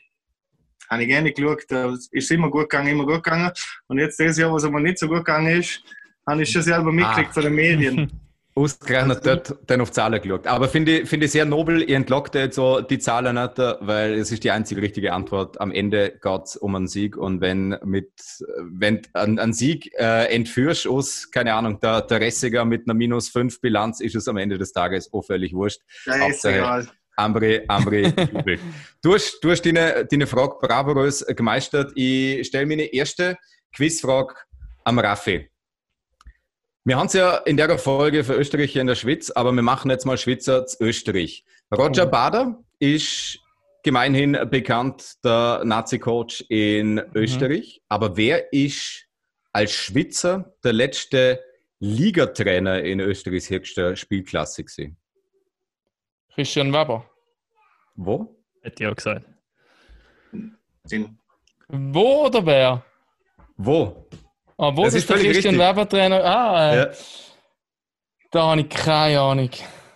habe ich gerne geschaut, da ist es immer gut gegangen, immer gut gegangen. Und jetzt dieses Jahr, was aber nicht so gut gegangen ist, habe ich schon selber mitgekriegt von den Medien. Ausgerechnet dort dann auf Zahlen geschaut. Aber finde ich, finde ich sehr nobel, ihr entlockt jetzt so die Zahlen nicht, weil es ist die einzige richtige Antwort. Am Ende geht es um einen Sieg und wenn mit wenn ein, ein Sieg äh, entführst aus, keine Ahnung, der, der Ressiger mit einer minus 5 Bilanz, ist es am Ende des Tages auch völlig wurscht. Ja, ist egal. Ambri, Ambri, jubelt. Du hast, du hast deine, deine Frage bravourös gemeistert. Ich stelle meine erste Quizfrage am Raffi. Wir haben es ja in der Folge für Österreicher in der Schweiz, aber wir machen jetzt mal Schweizer zu Österreich. Roger Bader ist gemeinhin bekannt, der Nazi-Coach in Österreich. Aber wer ist als Schweizer der letzte Ligatrainer in Österreichs höchster Spielklasse gewesen? Christian Weber. Wo? Hätte ich auch gesagt. Den- Wo oder wer? Wo? Ah, wo Das ist, ist der Christian richtig. Weber Trainer? Ah, äh, Ja. da habe ich keine Ahnung.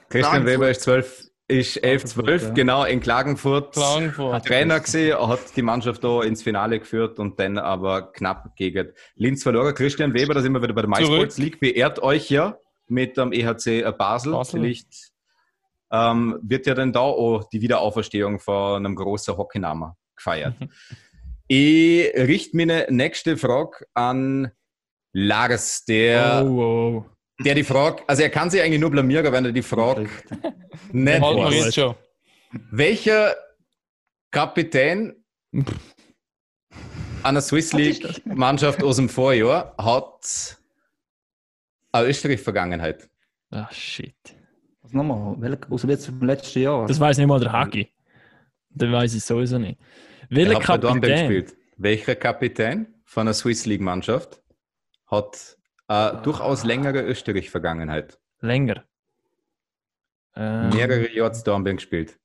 Christian. Weber ist 12, ist 11, 12, ja. genau, in Klagenfurt. Klagenfurt. Trainer gesehen, hat die Mannschaft da ins Finale geführt und dann aber knapp gegen Linz verloren. Christian Weber, da sind wir wieder bei der MySports League, beehrt euch ja mit dem EHC Basel. Basel. Vielleicht ähm, wird ja dann da auch die Wiederauferstehung von einem großen Hockeynamen gefeiert. ich richte meine nächste Frage an Lars, der, Oh, oh. der die Frage, also er kann sich eigentlich nur blamieren, wenn er die Frage nicht weiß. jetzt schon. Welcher Kapitän einer Swiss League Mannschaft aus dem Vorjahr hat eine Österreich-Vergangenheit? Ah, shit. Was nochmal? Welcher- Aus jetzt vom letzten Jahr? Das weiß nicht mal der Hagi. Den weiß ich sowieso nicht. Er Welcher Dornbirn Kapitän? gespielt. Welcher Kapitän von einer Swiss League Mannschaft hat eine durchaus längere Österreich-Vergangenheit? Länger. Ähm, Mehrere Jahre zu Dornbirn gespielt.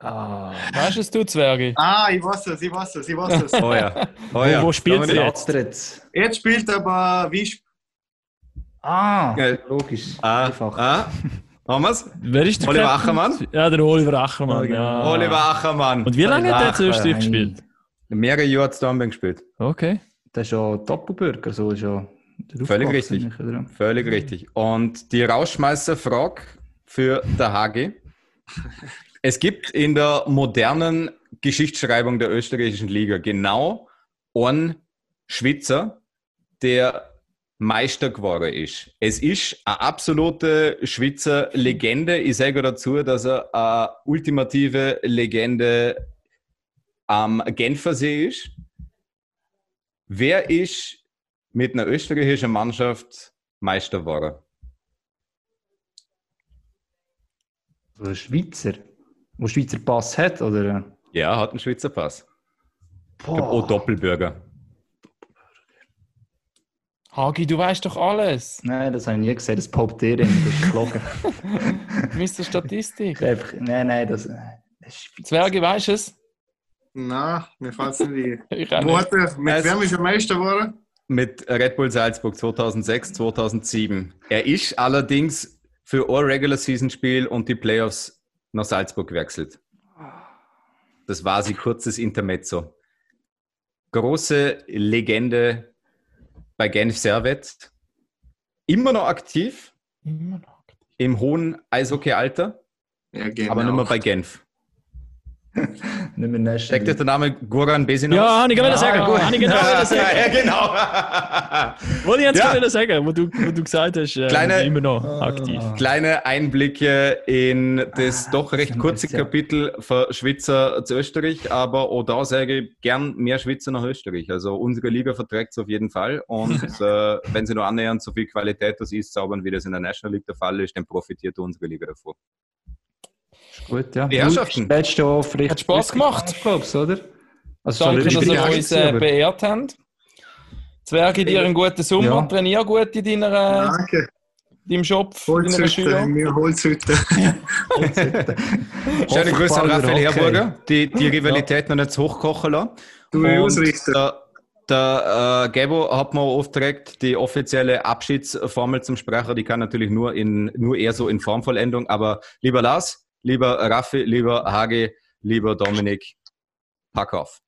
ah. Weißt du es, du Zwerge? Ah, ich weiß es, ich weiß es, ich weiß es. Heuer. Heuer. Wo, wo spielt er jetzt? Jetzt. Spielt aber wie sp- Ah, Geil. logisch. Ah, Einfach. ah. Haben wir's? Wer ist der Oliver Captain? Achermann? Ja, der Oliver Achermann. Ja, genau. Ja. Oliver Achermann. Und wie lange hat er Österreich Achermann. gespielt? Mehrere Jahre zu Dornbirn gespielt. Okay. Das ist ja Doppelbürger, so ist ja. der Völlig richtig. Völlig richtig. Und die Rausschmeißer-Frage für der Hagi. Es gibt in der modernen Geschichtsschreibung der österreichischen Liga genau einen Schweizer, der Meister geworden ist. Es ist eine absolute Schweizer Legende. Ich sage dazu, dass er eine ultimative Legende am Genfersee ist. Wer ist mit einer österreichischen Mannschaft Meister geworden? Oder Schweizer? Wo Schweizer Pass hat, oder? Ja, hat einen Schweizer Pass. Ich Boah. Oh, Doppelbürger. Hagi, du weißt doch alles. Nein, das habe ich nie gesehen, das poppt dir in, das ist gelogen. Mr. Statistik. Einfach, nein, nein, das, das ist. Zwerge, weißt du es? Nein, mir fällt es nicht ein. Mit Also- wem ist er Meister geworden? Mit Red Bull Salzburg 2006, 2007. Er ist allerdings für ein Regular Season Spiel und die Playoffs nach Salzburg gewechselt. Das war sie kurzes Intermezzo. Große Legende bei Genf Servet. Immer noch aktiv Immer noch. im hohen Eishockey-Alter, Ja, genau. aber nicht mehr bei Genf. Nicht mehr National Steckt dir der Name Goran Besinov? Ja, habe ich gerade sagen. ich genau wollen sagen. ja, genau. Wollte ich jetzt Ja. gerade sagen, wo du, wo du gesagt hast, äh, Kleine- immer noch aktiv. Kleine Einblicke in das Ah, doch recht das kurze Kapitel von Schweizer zu Österreich, aber auch da sage ich gern mehr Schweizer nach Österreich. Also unsere Liga verträgt es auf jeden Fall und äh, wenn sie nur annähernd so viel Qualität das ist, zaubern, wie das in der National League der Fall ist, dann profitiert unsere Liga davon. Gut, ja. Die Herrschaften. Letzte Jahr richtig. Hat Spaß gemacht. Glaubst oder? Also, Danke, schon dass ihr uns äh, beehrt habt. Zwerge, dir einen guten Sommer. Ja. Trainier gut in deiner, Danke. deinem Shop, deiner Holzhütte, Schüler. mir Holzhütte. Schöne Grüße an Raphael. Herburger, die die Rivalität noch nicht zu hochkochen lassen. Du ausrichten. Der, der äh, Gabo hat mir aufgeregt, die offizielle Abschiedsformel zum Sprecher, die kann natürlich nur, in, nur eher so in Formvollendung. Aber lieber Lars, lieber Raffi, lieber Hagi, lieber Dominik, pack auf.